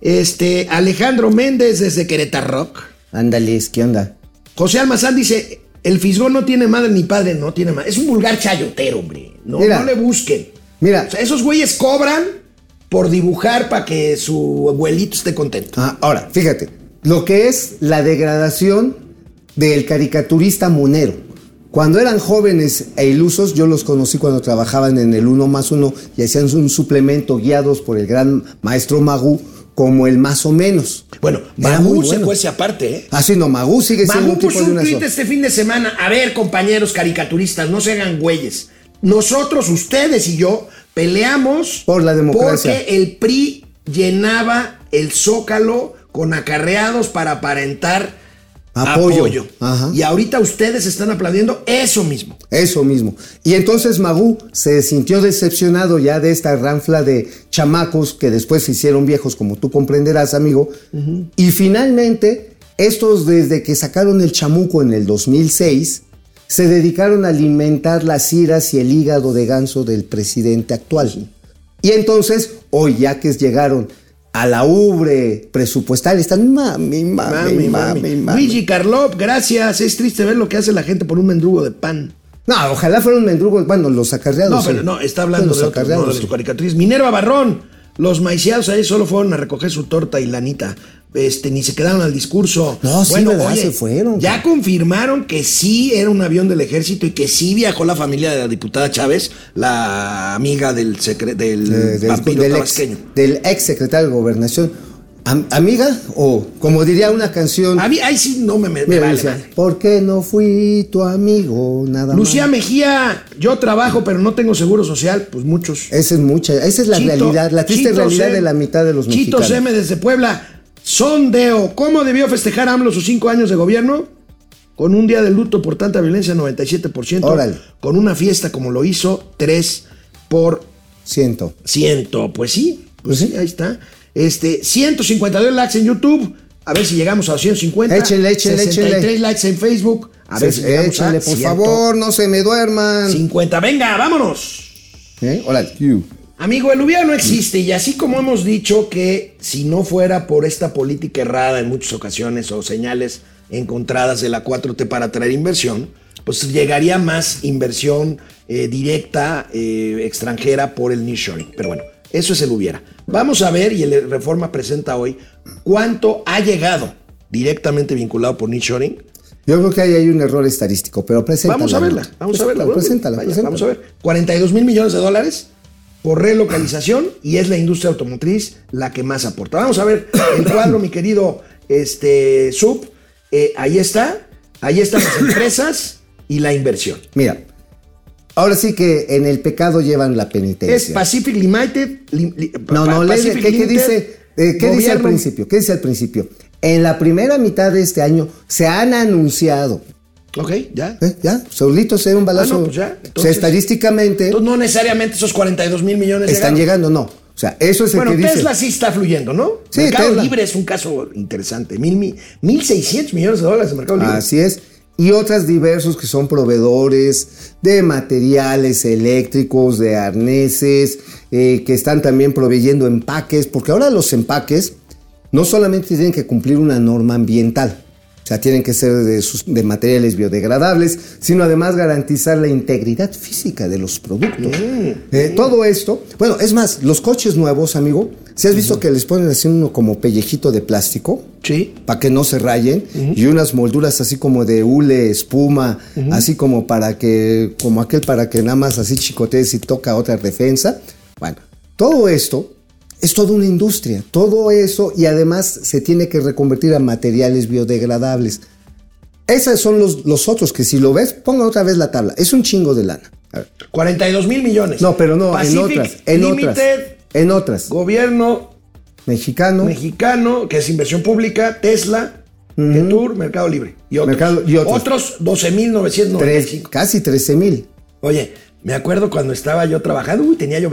Este, Alejandro Méndez desde Querétaro Rock. Ándales, ¿qué onda? José Almazán dice, el fisgón no tiene madre ni padre, no tiene madre. Es un vulgar chayotero, hombre. No, Mira. no le busquen. Mira. O sea, esos güeyes cobran por dibujar para que su abuelito esté contento. Ah, ahora, fíjate, lo que es la degradación del caricaturista monero. Cuando eran jóvenes e ilusos, yo los conocí cuando trabajaban en el Uno más Uno y hacían un suplemento guiados por el gran maestro Magú, como el más o menos. Bueno, Magú se bueno. cuece aparte, ¿eh? Así no, Magú sigue siendo un tipo puso de un una tweet sola. este fin de semana. A ver, compañeros caricaturistas, no se hagan güeyes. Nosotros, ustedes y yo, peleamos Por la democracia. Porque el PRI llenaba el zócalo con acarreados para aparentar Apoyo. apoyo. Ajá. Y ahorita ustedes están aplaudiendo eso mismo. Eso mismo. Y entonces Magú se sintió decepcionado ya de esta ranfla de chamacos que después se hicieron viejos, como tú comprenderás, amigo. Y finalmente, estos desde que sacaron el chamuco en el 2006, se dedicaron a alimentar las iras y el hígado de ganso del presidente actual. Y entonces, hoy ya que llegaron a la ubre presupuestal, están mami, mami, mami, mami. Luigi Carlop, gracias. Es triste ver lo que hace la gente por un mendrugo de pan. No, ojalá fueran mendrugos, bueno, los acarreados. No, pero no, está hablando Los de, no, sí. los caricaturistas. Minerva Barrón, los maiciados ahí solo fueron a recoger su torta y lanita. Este, ni se quedaron al discurso. No, sí, ¿verdad? Se fueron. Ya confirmaron que sí era un avión del ejército y que sí viajó la familia de la diputada Chávez, la amiga del, secre- del Eh, del, vampiro del ex, tabasqueño. del ex secretario de gobernación. Am- amiga, o como diría una canción. A mí, ahí sí no me, me, Mira, vale. ¿Por qué no fui tu amigo? Nada Lucía más. Mejía, yo trabajo, pero no tengo seguro social. Pues muchos. Esa es mucha, esa es la Chito- realidad, la triste Chito realidad de la mitad de los Chito mexicanos. Seme desde Puebla. Sondeo. ¿Cómo debió festejar AMLO sus cinco años de gobierno? Con un día de luto por tanta violencia, 97%. Órale. Con una fiesta como lo hizo, 3 por Siento. ciento. Pues sí, pues Pues sí, ahí está. Este, 152 likes en YouTube. A ver si llegamos a los 150. Échenle, échenle, 63 échenle. likes en Facebook. A ver si llegamos Échenle, a por 150. favor, no se me duerman. 50. Venga, vámonos. ¿Eh? Órale. Amigo, el hubiera no existe y así como hemos dicho que si no fuera por esta política errada en muchas ocasiones o señales encontradas de la 4T para atraer inversión, pues llegaría más inversión eh, directa eh, extranjera por el nearshoring. Pero bueno, eso es el hubiera. Vamos a ver, y el Reforma presenta hoy, cuánto ha llegado directamente vinculado por nearshoring Yo creo que ahí hay un error estadístico, pero preséntala. Vamos a verla, vamos a verla. preséntala. Vamos a ver. 42 mil millones de dólares por relocalización y es la industria automotriz la que más aporta. Vamos a ver el cuadro, mi querido este, Sub. Eh, ahí está, ahí están las empresas y la inversión. Mira, ahora sí que en el pecado llevan la penitencia. Es Pacific Limited. li- li- No, no, Pacific ¿qué, dice? eh, ¿Qué dice al principio? ¿Qué dice al principio? En la primera mitad de este año se han anunciado. Ok, ya. ¿eh? ¿Ya? Solito se un balazo. Ah, no, pues ya, o sea, estadísticamente Entonces, no necesariamente esos 42 mil millones están llegaron. llegando, no. O sea, eso es el Bueno, que dice. Tesla sí está fluyendo, ¿no? Sí, Mercado Tesla. Libre es un caso interesante. Mil, mil, 1.600 millones de dólares de Mercado Libre. Así es. Y otras diversos que son proveedores de materiales eléctricos, de arneses, eh, que están también proveyendo empaques, porque ahora los empaques no solamente tienen que cumplir una norma ambiental, sea, tienen que ser de, sus- de materiales biodegradables, sino además garantizar la integridad física de los productos. Eh, todo esto, bueno, es más, los coches nuevos, amigo, si has visto que les ponen así uno como pellejito de plástico? Sí. para que no se rayen y unas molduras así como de hule, espuma, así como para que, como aquel para que nada más así chicotees y toca otra defensa. Bueno, todo esto es toda una industria, todo eso y además se tiene que reconvertir a materiales biodegradables. Esos son los, los otros que si lo ves, ponga otra vez la tabla, es un chingo de lana. A ver. 42 mil millones. No, pero no, en otras, en otras, Limited, en otras. Gobierno Mexicano, mexicano, que es inversión pública, Tesla, Tour, Mercado Libre. Y otros. Mercado- y otros. Otros 12 mil tres- 995. casi 13 mil. Oye, me acuerdo cuando estaba yo trabajando, uy, tenía yo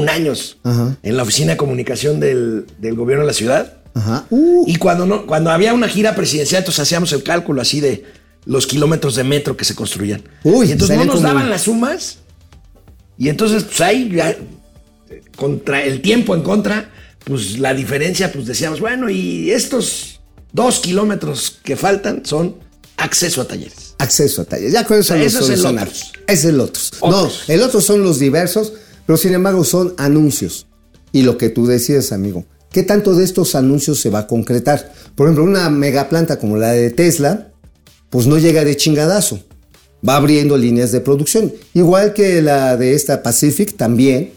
21 años Ajá. en la oficina de comunicación del, del gobierno de la ciudad. Ajá. Uh, Y cuando, no, cuando había una gira presidencial, entonces hacíamos el cálculo así de los kilómetros de metro que se construían. Uy, y entonces no nos como- daban las sumas. Y entonces, pues ahí, ya, contra el tiempo en contra, pues la diferencia, pues decíamos, bueno, y estos dos kilómetros que faltan son acceso a talleres. acceso a talleres. Ya con eso O sea, eso es el. Es. Otros. No, el otro son los diversos, pero sin embargo son anuncios. Y lo que tú decías, amigo, ¿qué tanto de estos anuncios se va a concretar? Por ejemplo, una megaplanta como la de Tesla, pues no llega de chingadazo. Va abriendo líneas de producción. Igual que la de esta Pacific también.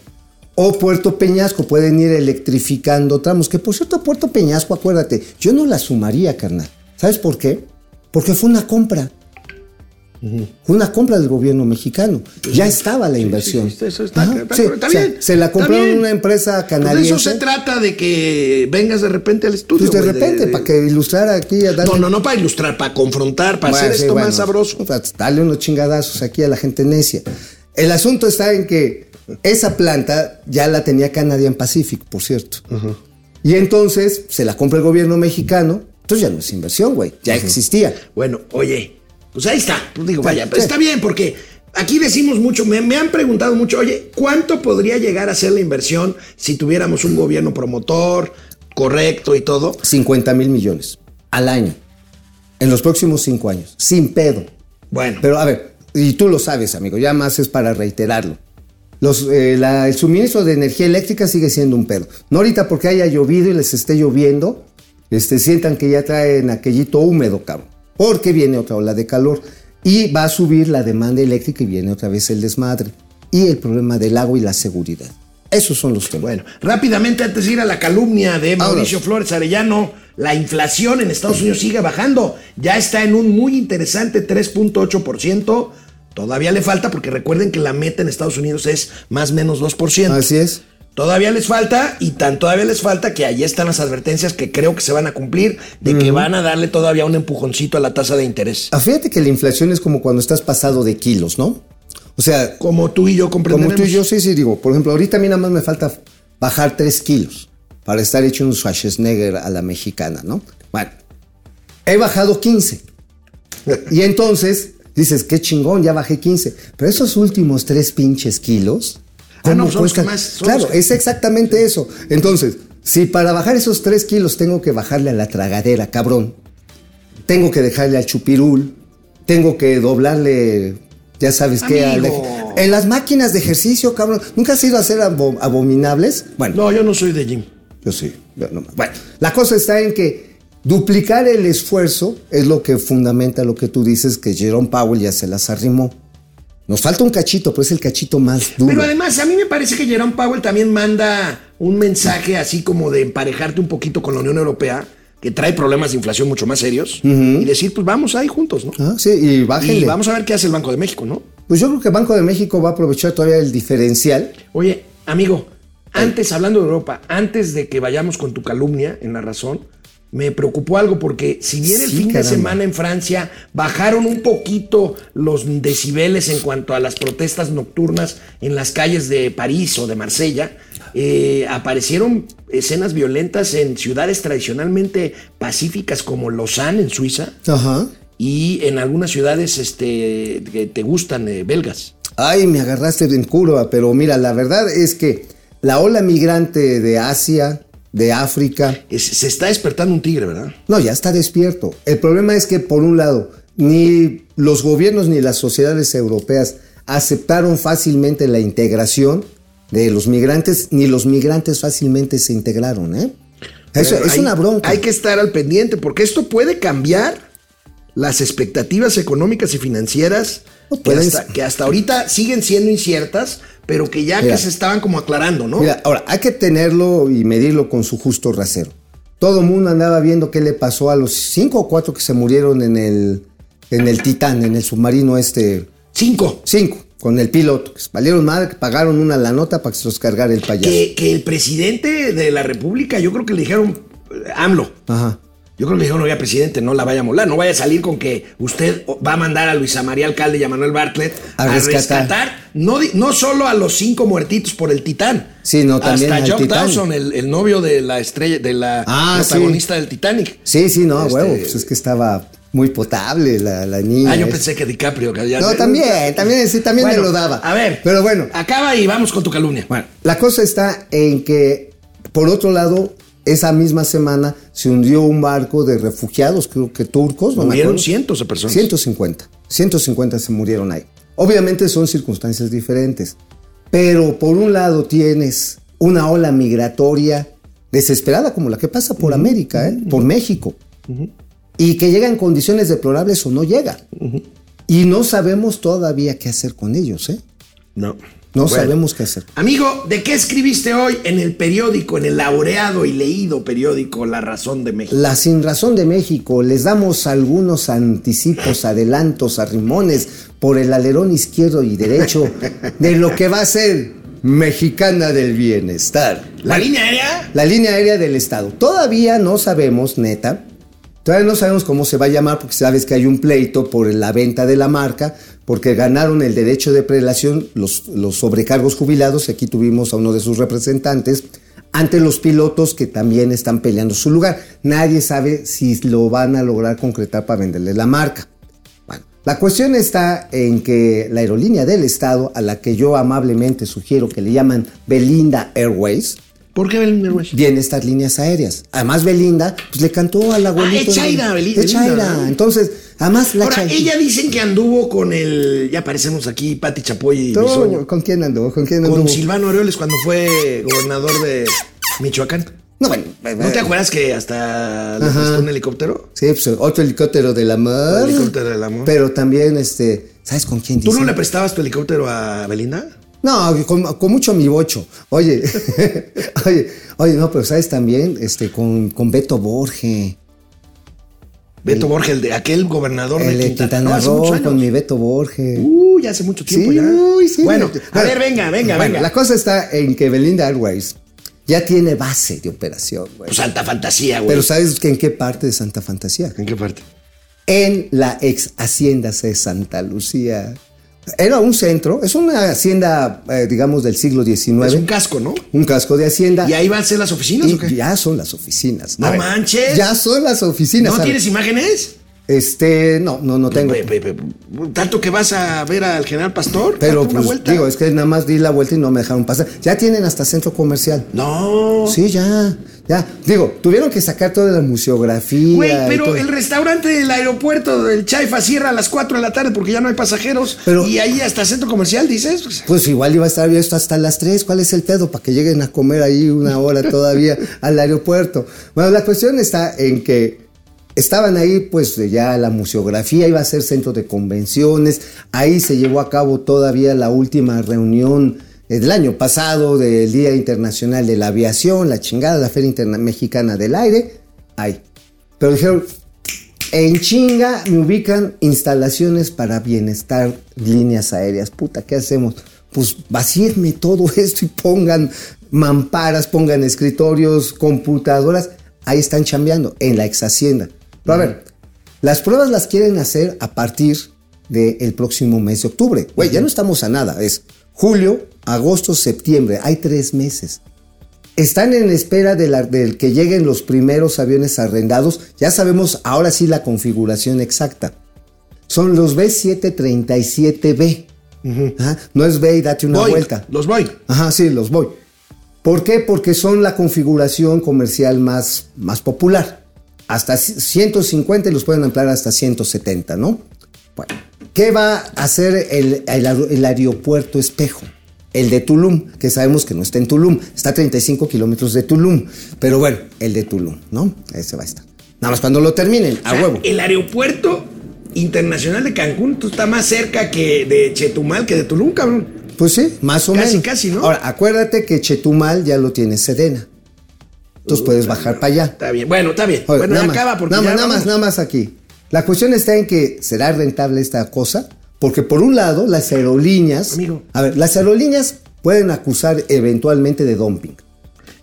O Puerto Peñasco pueden ir electrificando tramos. Que por cierto, Puerto Peñasco, acuérdate, yo no la sumaría, carnal. ¿Sabes por qué? Porque fue una compra. Una compra del gobierno mexicano. ya estaba la inversión. sí, eso está- Ajá, está- sí, está o sea, bien, se la compraron una empresa Pues de canadiense. eso se trata de que vengas de repente al estudio. Pues de repente, de- para que ilustrara aquí a darle. No, no, no para ilustrar, para confrontar, para Bueno, hacer esto bueno, más sabroso. pues, Dale unos chingadazos aquí a la gente necia. El asunto está en que esa planta ya la tenía Canadian Pacific, por cierto. Y entonces se la compra el gobierno mexicano. Entonces ya no es inversión, güey. Ya existía. Bueno, oye, pues ahí está. Pues digo, vaya, pues está bien, porque aquí decimos mucho, me, me han preguntado mucho, oye, ¿cuánto podría llegar a ser la inversión si tuviéramos un gobierno promotor, correcto y todo? 50 mil millones al año. En los próximos cinco años. Sin pedo. Bueno, Pero a ver, y tú lo sabes, amigo, ya más es para reiterarlo. Los, eh, la- el suministro de energía eléctrica sigue siendo un pedo. No ahorita porque haya llovido y les esté lloviendo, este, sientan que ya traen aquellito húmedo, cabrón. Porque viene otra ola de calor y va a subir la demanda eléctrica y viene otra vez el desmadre. Y el problema del agua y la seguridad. Esos son los temas. Bueno, rápidamente antes de ir a la calumnia de Mauricio. Flores Arellano, la inflación en Estados Unidos sigue bajando. Ya está en un muy interesante 3.8%. Todavía le falta porque recuerden que la meta en Estados Unidos es más o menos 2%. Así es. Todavía les falta y tan todavía les falta que ahí están las advertencias que creo que se van a cumplir de que van a darle todavía un empujoncito a la tasa de interés. Ah, Fíjate que la inflación es como cuando estás pasado de kilos, ¿no? O sea, Como tú y yo comprendemos. como tú y yo, sí, sí, digo, por ejemplo, ahorita a mí nada más me falta bajar 3 kilos para estar hecho un Schwarzenegger a la mexicana, ¿no? Bueno, he bajado 15. [LAUGHS] Y entonces dices, qué chingón, ya bajé 15. Pero esos últimos 3 pinches kilos, Ah, no, más- claro, es exactamente eso. Entonces, si para bajar esos 3 kilos tengo que bajarle a la tragadera, cabrón, tengo que dejarle al chupirul, tengo que doblarle, ya sabes qué, al Amigo. de- en las máquinas de ejercicio, cabrón. ¿Nunca has ido a hacer abo- abominables? Bueno, No, yo no soy de Jim. yo sí. yo no- bueno, la cosa está en que duplicar el esfuerzo es lo que fundamenta lo que tú dices, que Jerome Powell ya se las arrimó. Nos falta un cachito, pero es el cachito más duro. Pero además, a mí me parece que Jerome Powell también manda un mensaje así como de emparejarte un poquito con la Unión Europea, que trae problemas de inflación mucho más serios, y decir, pues vamos ahí juntos, ¿no? Ah, sí, y bájenle. Y vamos a ver qué hace el Banco de México, ¿no? Pues yo creo que Banco de México va a aprovechar todavía el diferencial. Oye, amigo, antes, hablando de Europa, antes de que vayamos con tu calumnia en la razón, me preocupó algo porque si bien el Sí, fin de semana en Francia bajaron un poquito los decibeles en cuanto a las protestas nocturnas en las calles de París o de Marsella, eh, aparecieron escenas violentas en ciudades tradicionalmente pacíficas como Lausanne en Suiza Ajá. y en algunas ciudades este, que te gustan, eh, belgas. Ay, me agarraste en curva, pero mira, la verdad es que la ola migrante de Asia, de África, se está despertando un tigre, ¿verdad? no, ya está despierto. El problema es que, por un lado, ni los gobiernos ni las sociedades europeas aceptaron fácilmente la integración de los migrantes, ni los migrantes fácilmente se integraron, ¿eh? Eso es hay- una bronca. Hay que estar al pendiente porque esto puede cambiar las expectativas económicas y financieras No que, hasta, que hasta ahorita siguen siendo inciertas, pero que ya Mira. que se estaban como aclarando, ¿no? Mira, ahora, hay que tenerlo y medirlo con su justo rasero. Todo el mundo andaba viendo qué le pasó a los cinco o cuatro que se murieron en el, en el Titán, en el submarino este. Cinco. Cinco, con el piloto. Que valieron madre, que pagaron una la nota para que se los cargara el payaso. Que, que el presidente de la República, yo creo que le dijeron, eh, AMLO, Ajá. Yo creo que le dijeron, oiga, presidente, no la vaya a molar, no vaya a salir con que usted va a mandar a Luisa María Alcalde y a Manuel Bartlett A a, rescatar. rescatar, no, no solo a los cinco muertitos por el Titán, Sí, no, también hasta al Jock Titanic. Dawson, el, el novio de la estrella, de la Ah, protagonista del Titanic. Sí, sí, no, Este- huevo. Pues es que estaba muy potable la, la niña. Ah, yo pensé que DiCaprio. que ya- No, también, también, sí, también Bueno, me lo daba. A ver, Pero bueno, acaba y vamos con tu calumnia. Bueno, la cosa está en que, por otro lado, esa misma semana se hundió un barco de refugiados, creo que turcos. no Murieron cientos de personas. 150. 150 se murieron ahí. Obviamente son circunstancias diferentes. Pero por un lado tienes una ola migratoria desesperada como la que pasa por América, ¿eh? por México. Y que llega en condiciones deplorables o no llega. Y no sabemos todavía qué hacer con ellos, ¿eh? No. No Bueno. sabemos qué hacer. Amigo, ¿de qué escribiste hoy en el periódico, en el laureado y leído periódico La Razón de México? La Sin Razón de México, les damos algunos anticipos, adelantos, arrimones por el alerón izquierdo y derecho de lo que va a ser Mexicana del Bienestar. ¿La línea aérea? La línea aérea del Estado. Todavía no sabemos, neta, todavía no sabemos cómo se va a llamar porque sabes que hay un pleito por la venta de la marca, porque ganaron el derecho de prelación los, sobrecargos jubilados, y aquí tuvimos a uno de sus representantes, ante los pilotos que también están peleando su lugar. Nadie sabe si lo van a lograr concretar para venderle la marca. Bueno, la cuestión está en que la aerolínea del Estado, a la que yo amablemente sugiero que le llaman Belinda Airways, ¿Por qué Belinda Airways? viene estas líneas aéreas. Además, Belinda, pues le cantó al abuelito. Ah, es Chaira, Beli- Es Belinda, Chaira. Entonces, además la Ahora, Chaira- ella dicen que anduvo con el. Ya parecemos aquí, Pati Chapoy y Tú, Bisoño. ¿Con quién andó? ¿Con quién andó? Con Silvano Aureoles cuando fue gobernador de Michoacán. No, bueno. ¿No te acuerdas que hasta le prestó un helicóptero? Sí, pues otro helicóptero del amor. El helicóptero del amor. Pero también, este, ¿sabes con quién ¿Tú dice? no le prestabas tu helicóptero a Belinda? No, con, con mucho mi bocho. Oye, [LAUGHS] oye, oye, no, pero sabes también, este, con, con Beto Borge. Beto Borges, el de aquel gobernador El de de Quintana, Roo, con mi Beto Borge. Uh, ya hace mucho tiempo Sí, ya. uy, sí. bueno, a ver, venga, venga, bueno, venga. La cosa está en que Belinda Airways ya tiene base de operación, güey. Pues Santa fantasía, güey. Pero ¿sabes que en qué parte de Santa Fantasía? ¿En qué parte? En la ex hacienda de Santa Lucía. Era un centro, es una hacienda, eh, digamos, del siglo XIX. Es un casco, ¿no? un casco de hacienda. ¿Y ahí van a ser las oficinas Y o qué? ya son las oficinas. No A ver, manches. Ya son las oficinas. ¿No tienes imágenes? Este, no, no, no tengo. Pe- pe- pe- Tanto que vas a ver al general Pastor. Pero pues vuelta. digo, es que nada más di la vuelta y no me dejaron pasar. Ya tienen hasta centro comercial. No. Sí, ya, ya. Digo, tuvieron que sacar toda la museografía. Güey, pero el restaurante del aeropuerto del Chaifa cierra a las 4 de la tarde porque ya no hay pasajeros. Pero- y ahí hasta centro comercial, dices. Pues, Pues igual iba a estar abierto hasta las 3. ¿Cuál es el pedo? Para que lleguen a comer ahí una hora todavía [LAUGHS] al aeropuerto. Bueno, la cuestión está en que estaban ahí, pues ya la museografía iba a ser centro de convenciones. Ahí se llevó a cabo todavía la última reunión del año pasado del Día Internacional de la Aviación, la chingada, la Feria Interna- Mexicana del Aire. Ahí. Pero dijeron, en chinga me ubican instalaciones para bienestar, líneas aéreas. Puta, ¿qué hacemos? Pues vacíenme todo [LAUGHS] esto y pongan mamparas, pongan escritorios, computadoras. Ahí están chambeando, en la ex hacienda. Pero a ver, las pruebas las quieren hacer a partir del próximo mes de octubre. Güey, ya no estamos a nada. Es julio, agosto, septiembre. Hay tres meses. Están en espera de la- del que lleguen los primeros aviones arrendados. Ya sabemos ahora sí la configuración exacta. Son los B737B. Ajá, No es ve y date una vuelta. Los voy. Ajá, sí, los voy. ¿Por qué? Porque son la configuración comercial más, más popular. Hasta 150 y los pueden ampliar hasta 170, ¿no? Bueno, ¿qué va a hacer el, el aer- el aeropuerto espejo? El de Tulum, que sabemos que no está en Tulum, está a 35 kilómetros de Tulum. Pero bueno, el de Tulum, ¿no? Ese va a estar. Nada más cuando lo terminen, a O sea, huevo. El aeropuerto internacional de Cancún tú, está más cerca que de Chetumal que de Tulum, cabrón. Pues sí, más o Casi, menos. casi, ¿no? Ahora, acuérdate que Chetumal ya lo tiene Sedena. Entonces puedes bajar para allá. Está bien. Bueno, está bien. Oye, bueno, nada ya más, acaba porque nada, ya nada más, nada más aquí. La cuestión está en que será rentable esta cosa, porque por un lado las aerolíneas, Amigo. a ver, las aerolíneas pueden acusar eventualmente de dumping.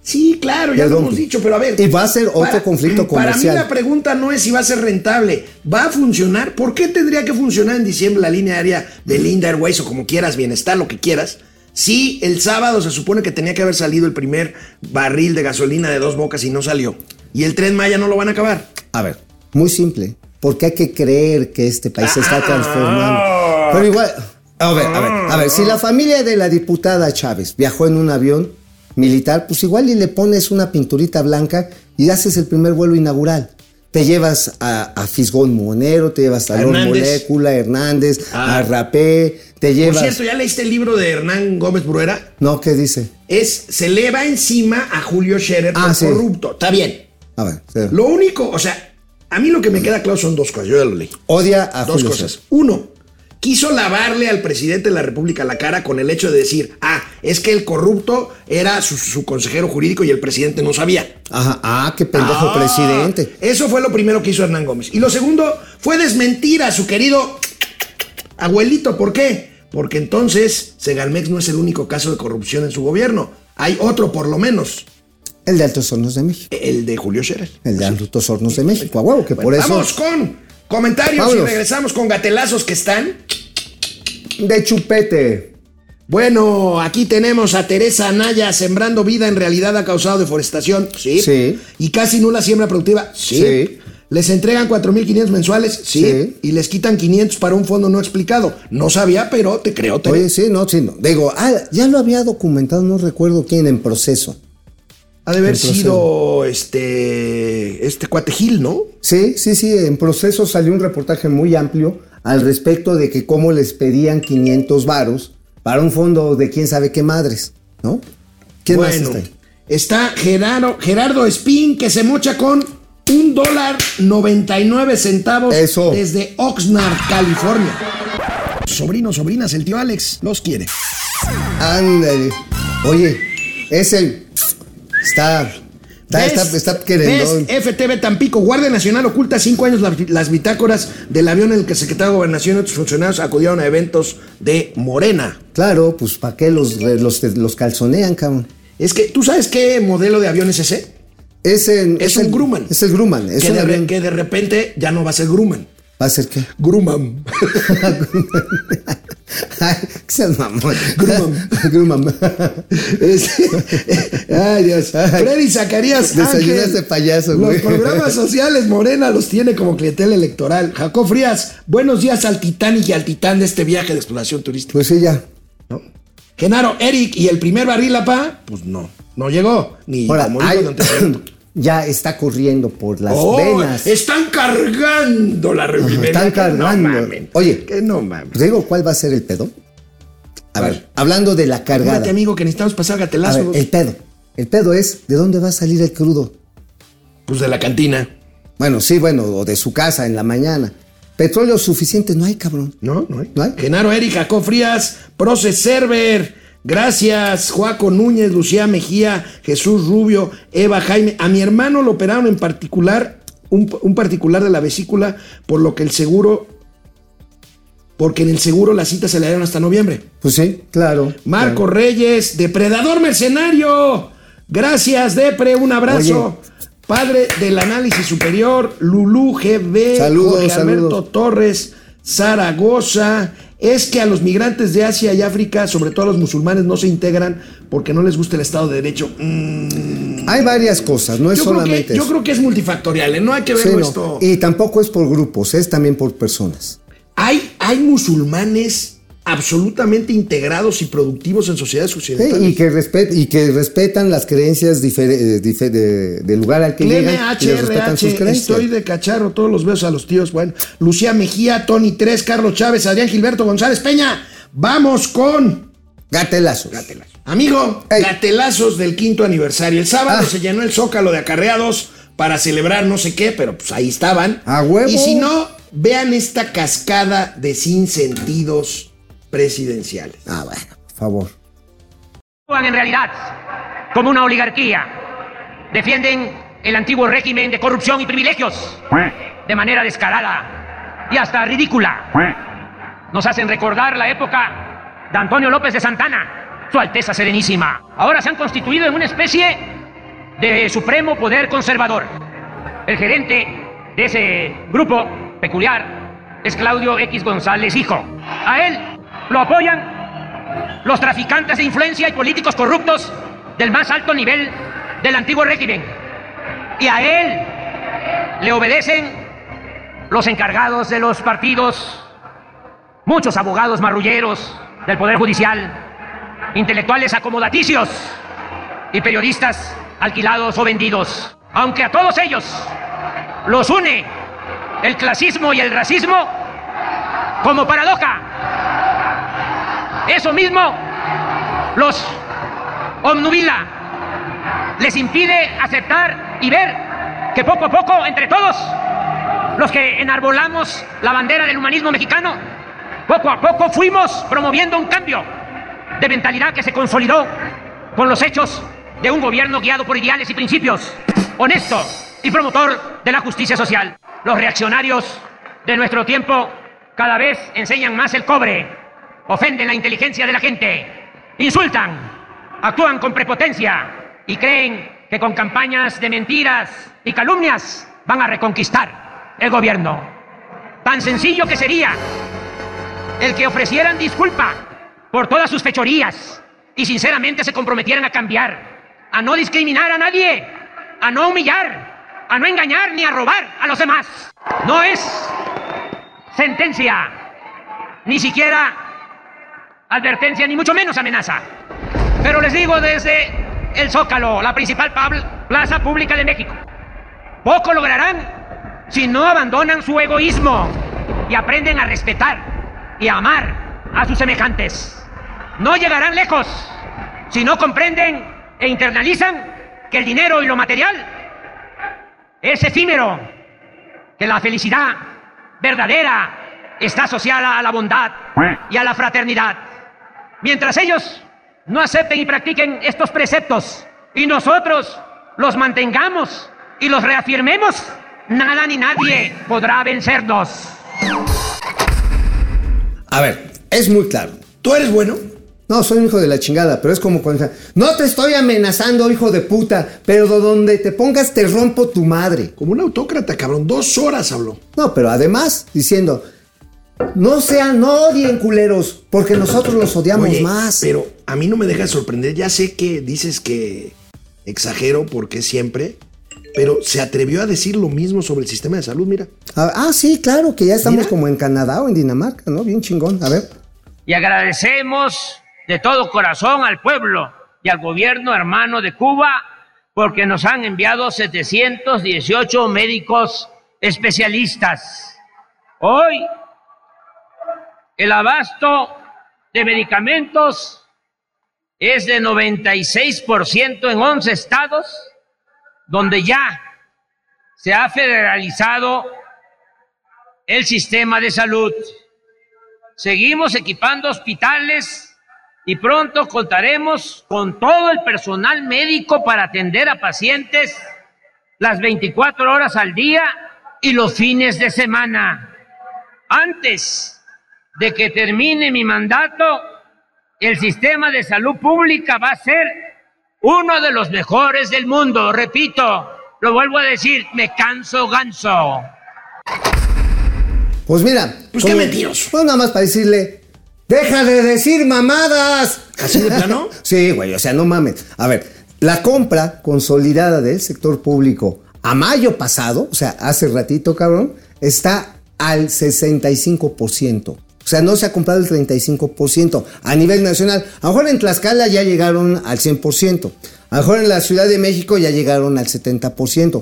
Sí, claro, ya lo hemos dicho, pero a ver. Y va a ser otro conflicto Para comercial. mí la pregunta no es si va a ser rentable, va a funcionar. ¿Por qué tendría que funcionar en diciembre la línea aérea de Linda Airways o como quieras, bienestar, lo que quieras? Si el sábado se supone que tenía que haber salido el primer barril de gasolina de dos bocas y no salió. Y el tren Maya no lo van a acabar. A ver, muy simple, porque hay que creer que este país se está Ah. transformando. Pero igual, a ver, a ver, a ver, si la familia de la diputada Chávez viajó en un avión militar, pues igual y le pones una pinturita blanca y haces el primer vuelo inaugural. Te llevas a, a Fisgón Monero, te llevas a Lord Hernández. Molécula, Hernández, Ah. a Rapé, te Por llevas. cierto, ¿ya leíste el libro de Hernán Gómez Bruera? No, ¿qué dice? Es, se le va encima a Julio Scherer Ah, por sí. corrupto. Está bien. A ver, sí. Lo único, o sea, a mí lo que me queda claro son dos cosas. Yo ya lo leí. odia a Dos Julio cosas. Uno, quiso lavarle al presidente de la República la cara con el hecho de decir, ah, es que el corrupto era su, su consejero jurídico y el presidente no sabía. Ajá, ah, qué pendejo Ah, presidente. Eso fue lo primero que hizo Hernán Gómez. Y lo segundo fue desmentir a su querido abuelito. ¿Por qué? Porque entonces Segalmex no es el único caso de corrupción en su gobierno. Hay otro por lo menos, El de Altos Hornos de México. el de Julio Scherer. El de Altos Hornos de México, a huevo, que por eso. Vamos con comentarios Vámonos. y regresamos con gatelazos que están. De chupete. Bueno, aquí tenemos a Teresa Anaya sembrando vida en realidad ha causado deforestación. Sí. Sí. Y casi nula siembra productiva. Sí. Sí. Les entregan 4.500 mensuales. Sí. Sí. Y les quitan 500 para un fondo no explicado. No sabía, pero te creo. Tere. Oye, sí, no, sí, no. Digo, ah, ya lo había documentado, no recuerdo quién en proceso. Ha de haber el sido este, este cuate Gil, ¿no? Sí, sí, sí, en proceso salió un reportaje muy amplio al respecto de que cómo les pedían 500 varos para un fondo de quién sabe qué madres, ¿no? ¿Quién más está ahí? está Gerardo, Gerardo Spin que se mocha con un dólar 99 centavos Eso. desde Oxnard, California. Sobrinos, sobrinas, el tío Alex los quiere. Ándale. Oye, ese está. Está, está, está querendón. ¿Ves? FTV Tampico, Guardia Nacional oculta cinco años las, las bitácoras del avión en el que el secretario de Gobernación y otros funcionarios acudieron a eventos de Morena. Claro, pues ¿para qué los, los, los calzonean, cabrón? Es que, ¿tú sabes qué modelo de avión es ese? Ese, Es un Grumman. Es el Grumman. Es que, un de, avión. que de repente ya no va a ser Grumman. ¿Va a ser qué? Grumman. [LAUGHS] Ay, que seas mamón. Grumman. [LAUGHS] Grumman. Es- Ay, Dios. Freddy Zacarías. Desayunaste Ángel, payaso, Los programas sociales Morena los tiene como clientela electoral. Jacob Frías, buenos días al Titanic y al Titán de este viaje de exploración turística. Pues sí, ya. ¿no? Genaro, Eric y el primer barril pa, pues no, no llegó. Ni Ahora, como hay-. [CLEARS THROAT] ya está corriendo por las Oh, venas. Están cargando la refrigería. Están no cargando. mamen. Oye. que no mames. ¿Te digo cuál va a ser el pedo? A ver, hablando de la cargada. Fíjate, amigo, que necesitamos pasar A ver, el pedo. El pedo es de dónde va a salir el crudo. Pues de la cantina, Bueno, sí, bueno, o de su casa en la mañana. Petróleo suficiente no hay, cabrón. ¿no? No hay. ¿No hay? Genaro, Eric, Jacob Frías, Proces Server. Gracias, Joaco Núñez, Lucía Mejía, Jesús Rubio, Eva Jaime. A mi hermano lo operaron en particular, un, un particular de la vesícula, por lo que el seguro, porque en el seguro las citas se le dieron hasta noviembre. Pues sí, claro. Marco Reyes, Depredador Mercenario. Gracias, Depre, un abrazo. Oye. Padre del análisis superior, Lulú GB, Saludos, Jorge Alberto saludos. Torres, Zaragoza. Es que a los migrantes de Asia y África, sobre todo a los musulmanes, no se integran porque no les gusta el Estado de Derecho. Mm, Hay varias cosas, no es yo, creo solamente yo creo que es multifactorial, ¿eh? no hay que Sí, verlo no. esto. Y tampoco es por grupos, es también por personas. Hay, hay musulmanes absolutamente integrados y productivos en sociedades Sí, occidentales. y, que respet- y que respetan las creencias eh, dife- de- del lugar al que llegan y les respetan sus HRH, creencias. estoy de cacharro, todos los besos a los tíos. Bueno, Lucía Mejía, Tony 3, Carlos Chávez, Adrián Gilberto González Peña. Vamos con Gatelazos. Amigo, Ey. gatelazos del quinto aniversario. El sábado Ah. se llenó el zócalo de acarreados para celebrar no sé qué, pero pues ahí estaban. ¡A huevo! Y si no, vean esta cascada de sinsentidos presidenciales. Ah, bueno, por favor. en realidad como una oligarquía. Defienden el antiguo régimen de corrupción y privilegios de manera descarada y hasta ridícula. Nos hacen recordar la época de Antonio López de Santana, Su Alteza Serenísima. Ahora se han constituido en una especie de supremo poder conservador. El gerente de ese grupo peculiar es Claudio X González, hijo. A él lo apoyan los traficantes de influencia y políticos corruptos del más alto nivel del antiguo régimen. Y a él le obedecen los encargados de los partidos, muchos abogados marrulleros del Poder Judicial, intelectuales acomodaticios y periodistas alquilados o vendidos. Aunque a todos ellos los une el clasismo y el racismo como paradoja. Eso mismo los omnubila, les impide aceptar y ver que poco a poco, entre todos, los que enarbolamos la bandera del humanismo mexicano, poco a poco fuimos promoviendo un cambio de mentalidad que se consolidó con los hechos de un gobierno guiado por ideales y principios, honesto y promotor de la justicia social. Los reaccionarios de nuestro tiempo cada vez enseñan más el cobre, ofenden la inteligencia de la gente, insultan, actúan con prepotencia y creen que con campañas de mentiras y calumnias van a reconquistar el gobierno. Tan sencillo que sería el que ofrecieran disculpa por todas sus fechorías y sinceramente se comprometieran a cambiar, a no discriminar a nadie, a no humillar, a no engañar ni a robar a los demás. No es sentencia, ni siquiera advertencia, ni mucho menos amenaza. Pero les digo desde el Zócalo, la principal plaza pública de México, poco lograrán si no abandonan su egoísmo y aprenden a respetar y a amar a sus semejantes. No llegarán lejos si no comprenden e internalizan que el dinero y lo material es efímero, que la felicidad verdadera está asociada a la bondad y a la fraternidad. Mientras ellos no acepten y practiquen estos preceptos y nosotros los mantengamos y los reafirmemos, nada ni nadie podrá vencernos. A ver, es muy claro. ¿Tú eres bueno? No, soy un hijo de la chingada, pero es como cuando... No te estoy amenazando, hijo de puta, pero donde te pongas te rompo tu madre. Como un autócrata, cabrón. Dos horas habló. No, pero además diciendo, no sean, no odien culeros, porque nosotros los odiamos Oye, más. Pero a mí no me deja de sorprender. Ya sé que dices que exagero porque siempre, pero se atrevió a decir lo mismo sobre el sistema de salud, mira. Ah, ah, sí, claro, que ya estamos Mira. como en Canadá o en Dinamarca, ¿no? Bien chingón. A ver. Y agradecemos de todo corazón al pueblo y al gobierno hermano de Cuba porque nos han enviado 718 médicos especialistas. Hoy el abasto de medicamentos es de 96% en 11 estados donde ya se ha federalizado el sistema de salud. Seguimos equipando hospitales y pronto contaremos con todo el personal médico para atender a pacientes las 24 horas al día y los fines de semana. Antes de que termine mi mandato, el sistema de salud pública va a ser uno de los mejores del mundo. Repito, lo vuelvo a decir, me canso ganso. Pues mira. Pues qué mentiroso. Pues nada más para decirle, deja de decir mamadas. ¿Así de plano? [LAUGHS] sí, güey, o sea, no mames. A ver, la compra consolidada del sector público a mayo pasado, o sea, hace ratito, cabrón, está al 65%. O sea, no se ha comprado el 35% a nivel nacional. A lo mejor en Tlaxcala ya llegaron al 100%. A lo mejor en la Ciudad de México ya llegaron al 70%.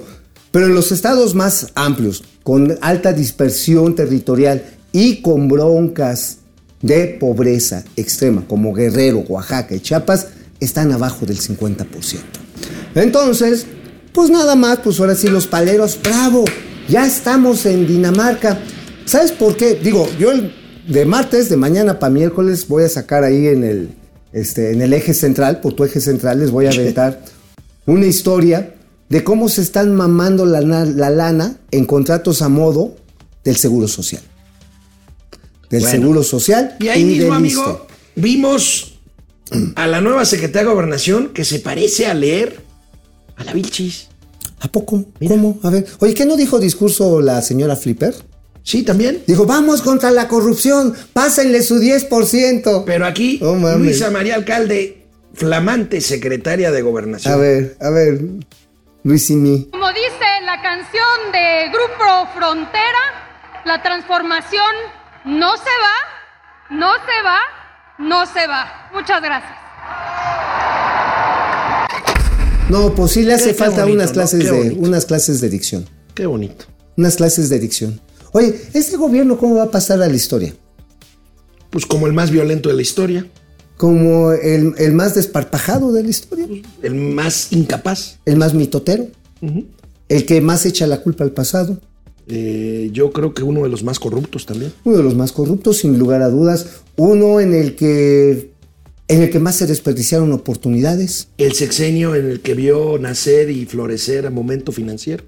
Pero en los estados más amplios, con alta dispersión territorial y con broncas de pobreza extrema, como Guerrero, Oaxaca y Chiapas, están abajo del 50%. Entonces, pues nada más, pues ahora sí los paleros, bravo, ya estamos en Dinamarca. ¿Sabes por qué? Digo, yo el- de martes, de mañana para miércoles, voy a sacar ahí en el, este, en el eje central, por tu eje central, les voy a [LAUGHS] aventar una historia de cómo se están mamando la, la lana en contratos a modo del Seguro Social. Del Bueno. Seguro Social Y ahí mismo, amigo, vimos a la nueva secretaria de Gobernación que se parece a leer a la Vilchis. ¿A poco? ¿Cómo? A ver. Oye, ¿qué no dijo discurso la señora Flipper? Sí, también. Dijo, vamos contra la corrupción, pásenle su 10%. Pero aquí, Oh. Luisa María Alcalde, flamante secretaria de Gobernación. A ver, a ver, Luis y mí. Como dice la canción de Grupo Frontera, la transformación no se va, no se va, no se va. Muchas gracias. No, pues sí le hace Qué- qué falta bonito, unas clases de bonito. unas clases de dicción. Qué bonito. Unas clases de dicción. Oye, ¿este gobierno cómo va a pasar a la historia? Pues como el más violento de la historia, Como el, el más desparpajado de la historia, el más incapaz. el más mitotero, el que más echa la culpa al pasado, Eh, yo creo que uno de los más corruptos también. uno de los más corruptos, sin lugar a dudas, uno en el que en el que más se desperdiciaron oportunidades. El sexenio en el que vio nacer y florecer a momento financiero.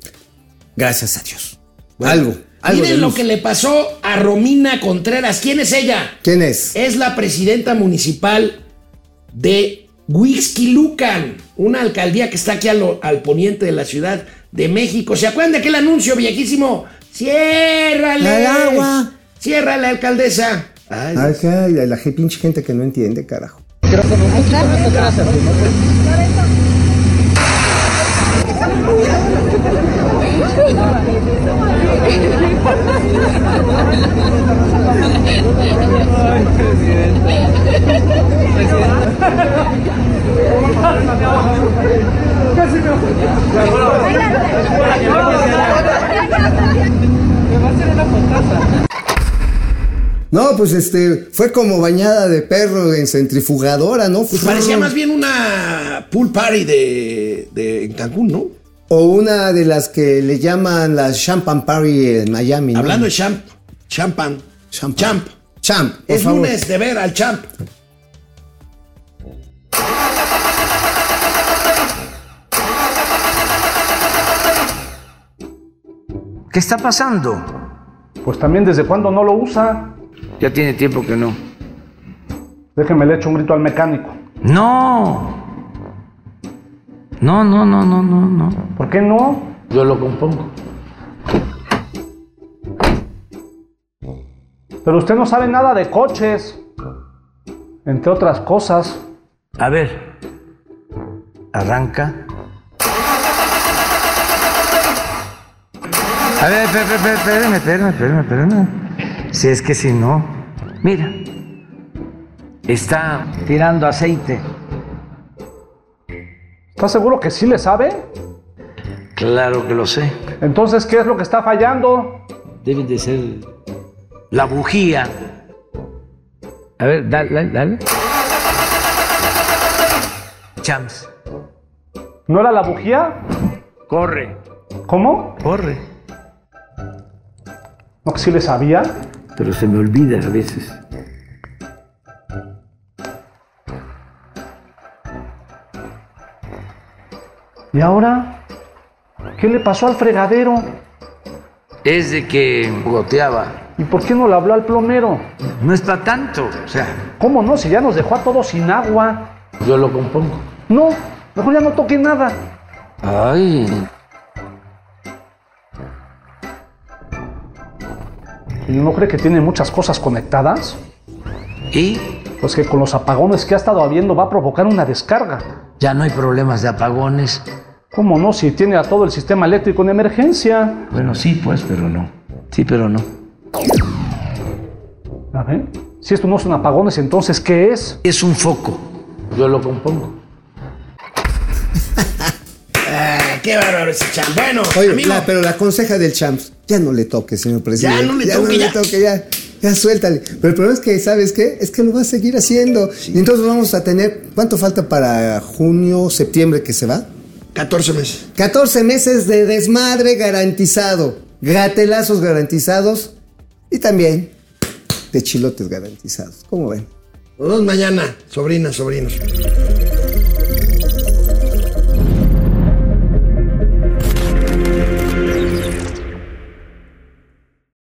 Gracias a Dios. algo, algo Miren lo que le pasó a Romina Contreras. ¿Quién es ella? ¿Quién es? Es la presidenta municipal de Huixquilucan, una alcaldía que está aquí al, al poniente de la Ciudad de México. ¿Se acuerdan de aquel anuncio viejísimo? ¡Ciérrale! Al agua. ¡Ciérrale, alcaldesa! Ay, Ay, la ge- pinche gente que no entiende, carajo. No, pues este, fue como bañada de perro en centrifugadora, ¿no? pues parecía más bien una pool party de, de- en Cancún, ¿no? o una de las que le llaman las Champagne Party en Miami. Hablando de champ, champan, champ, champ, champ. Es lunes de ver al champ. ¿Qué está pasando? Pues también desde cuándo no lo usa. Ya tiene tiempo que no. Déjeme le echo un grito al mecánico. No. No, no, no, no, no, no. ¿Por qué no? Yo lo compongo. Pero usted no sabe nada de coches. Entre otras cosas. A ver. Arranca. A ver, espérame, espérame, espérame, espérame, espérame. Si es que si no. Mira. Está tirando aceite. ¿Está seguro que sí le sabe? Claro que lo sé. Entonces, ¿qué es lo que está fallando? Debe de ser la bujía. A ver, dale, dale, dale. Chams. ¿No era la bujía? Corre. ¿Cómo? Corre. ¿No que sí le sabía? Pero se me olvida a veces. ¿Y ahora? ¿Qué le pasó al fregadero? Es de que goteaba. ¿Y por qué no le habló al plomero? No es para tanto. O sea, ¿Cómo no? Si ya nos dejó a todos sin agua. yo lo compongo. No, mejor ya no toque nada. Ay. ¿Y no cree que tiene muchas cosas conectadas? ¿Y? Pues que con los apagones que ha estado habiendo va a provocar una descarga. Ya no hay problemas de apagones. ¿Cómo no? Si tiene a todo el sistema eléctrico en emergencia. Bueno, sí, pues, pero no. Sí, pero no. A ver. Si esto no son apagones, entonces ¿qué es? Es un foco. Yo lo compongo. [LAUGHS] Ah, qué bárbaro ese champ. Bueno, Oye, amigo, la- pero la conseja del Champs, ya no le toque, señor presidente. Ya no le toque, ya. toque, ya. Ya suéltale. Pero el problema es que, ¿sabes qué? Es que lo va a seguir haciendo. Y entonces vamos a tener, ¿cuánto falta para junio, septiembre que se va? 14 meses. 14 meses de desmadre garantizado. Gatelazos garantizados. Y también de chilotes garantizados. ¿Cómo ven? Nos vemos mañana, sobrinas, sobrinos.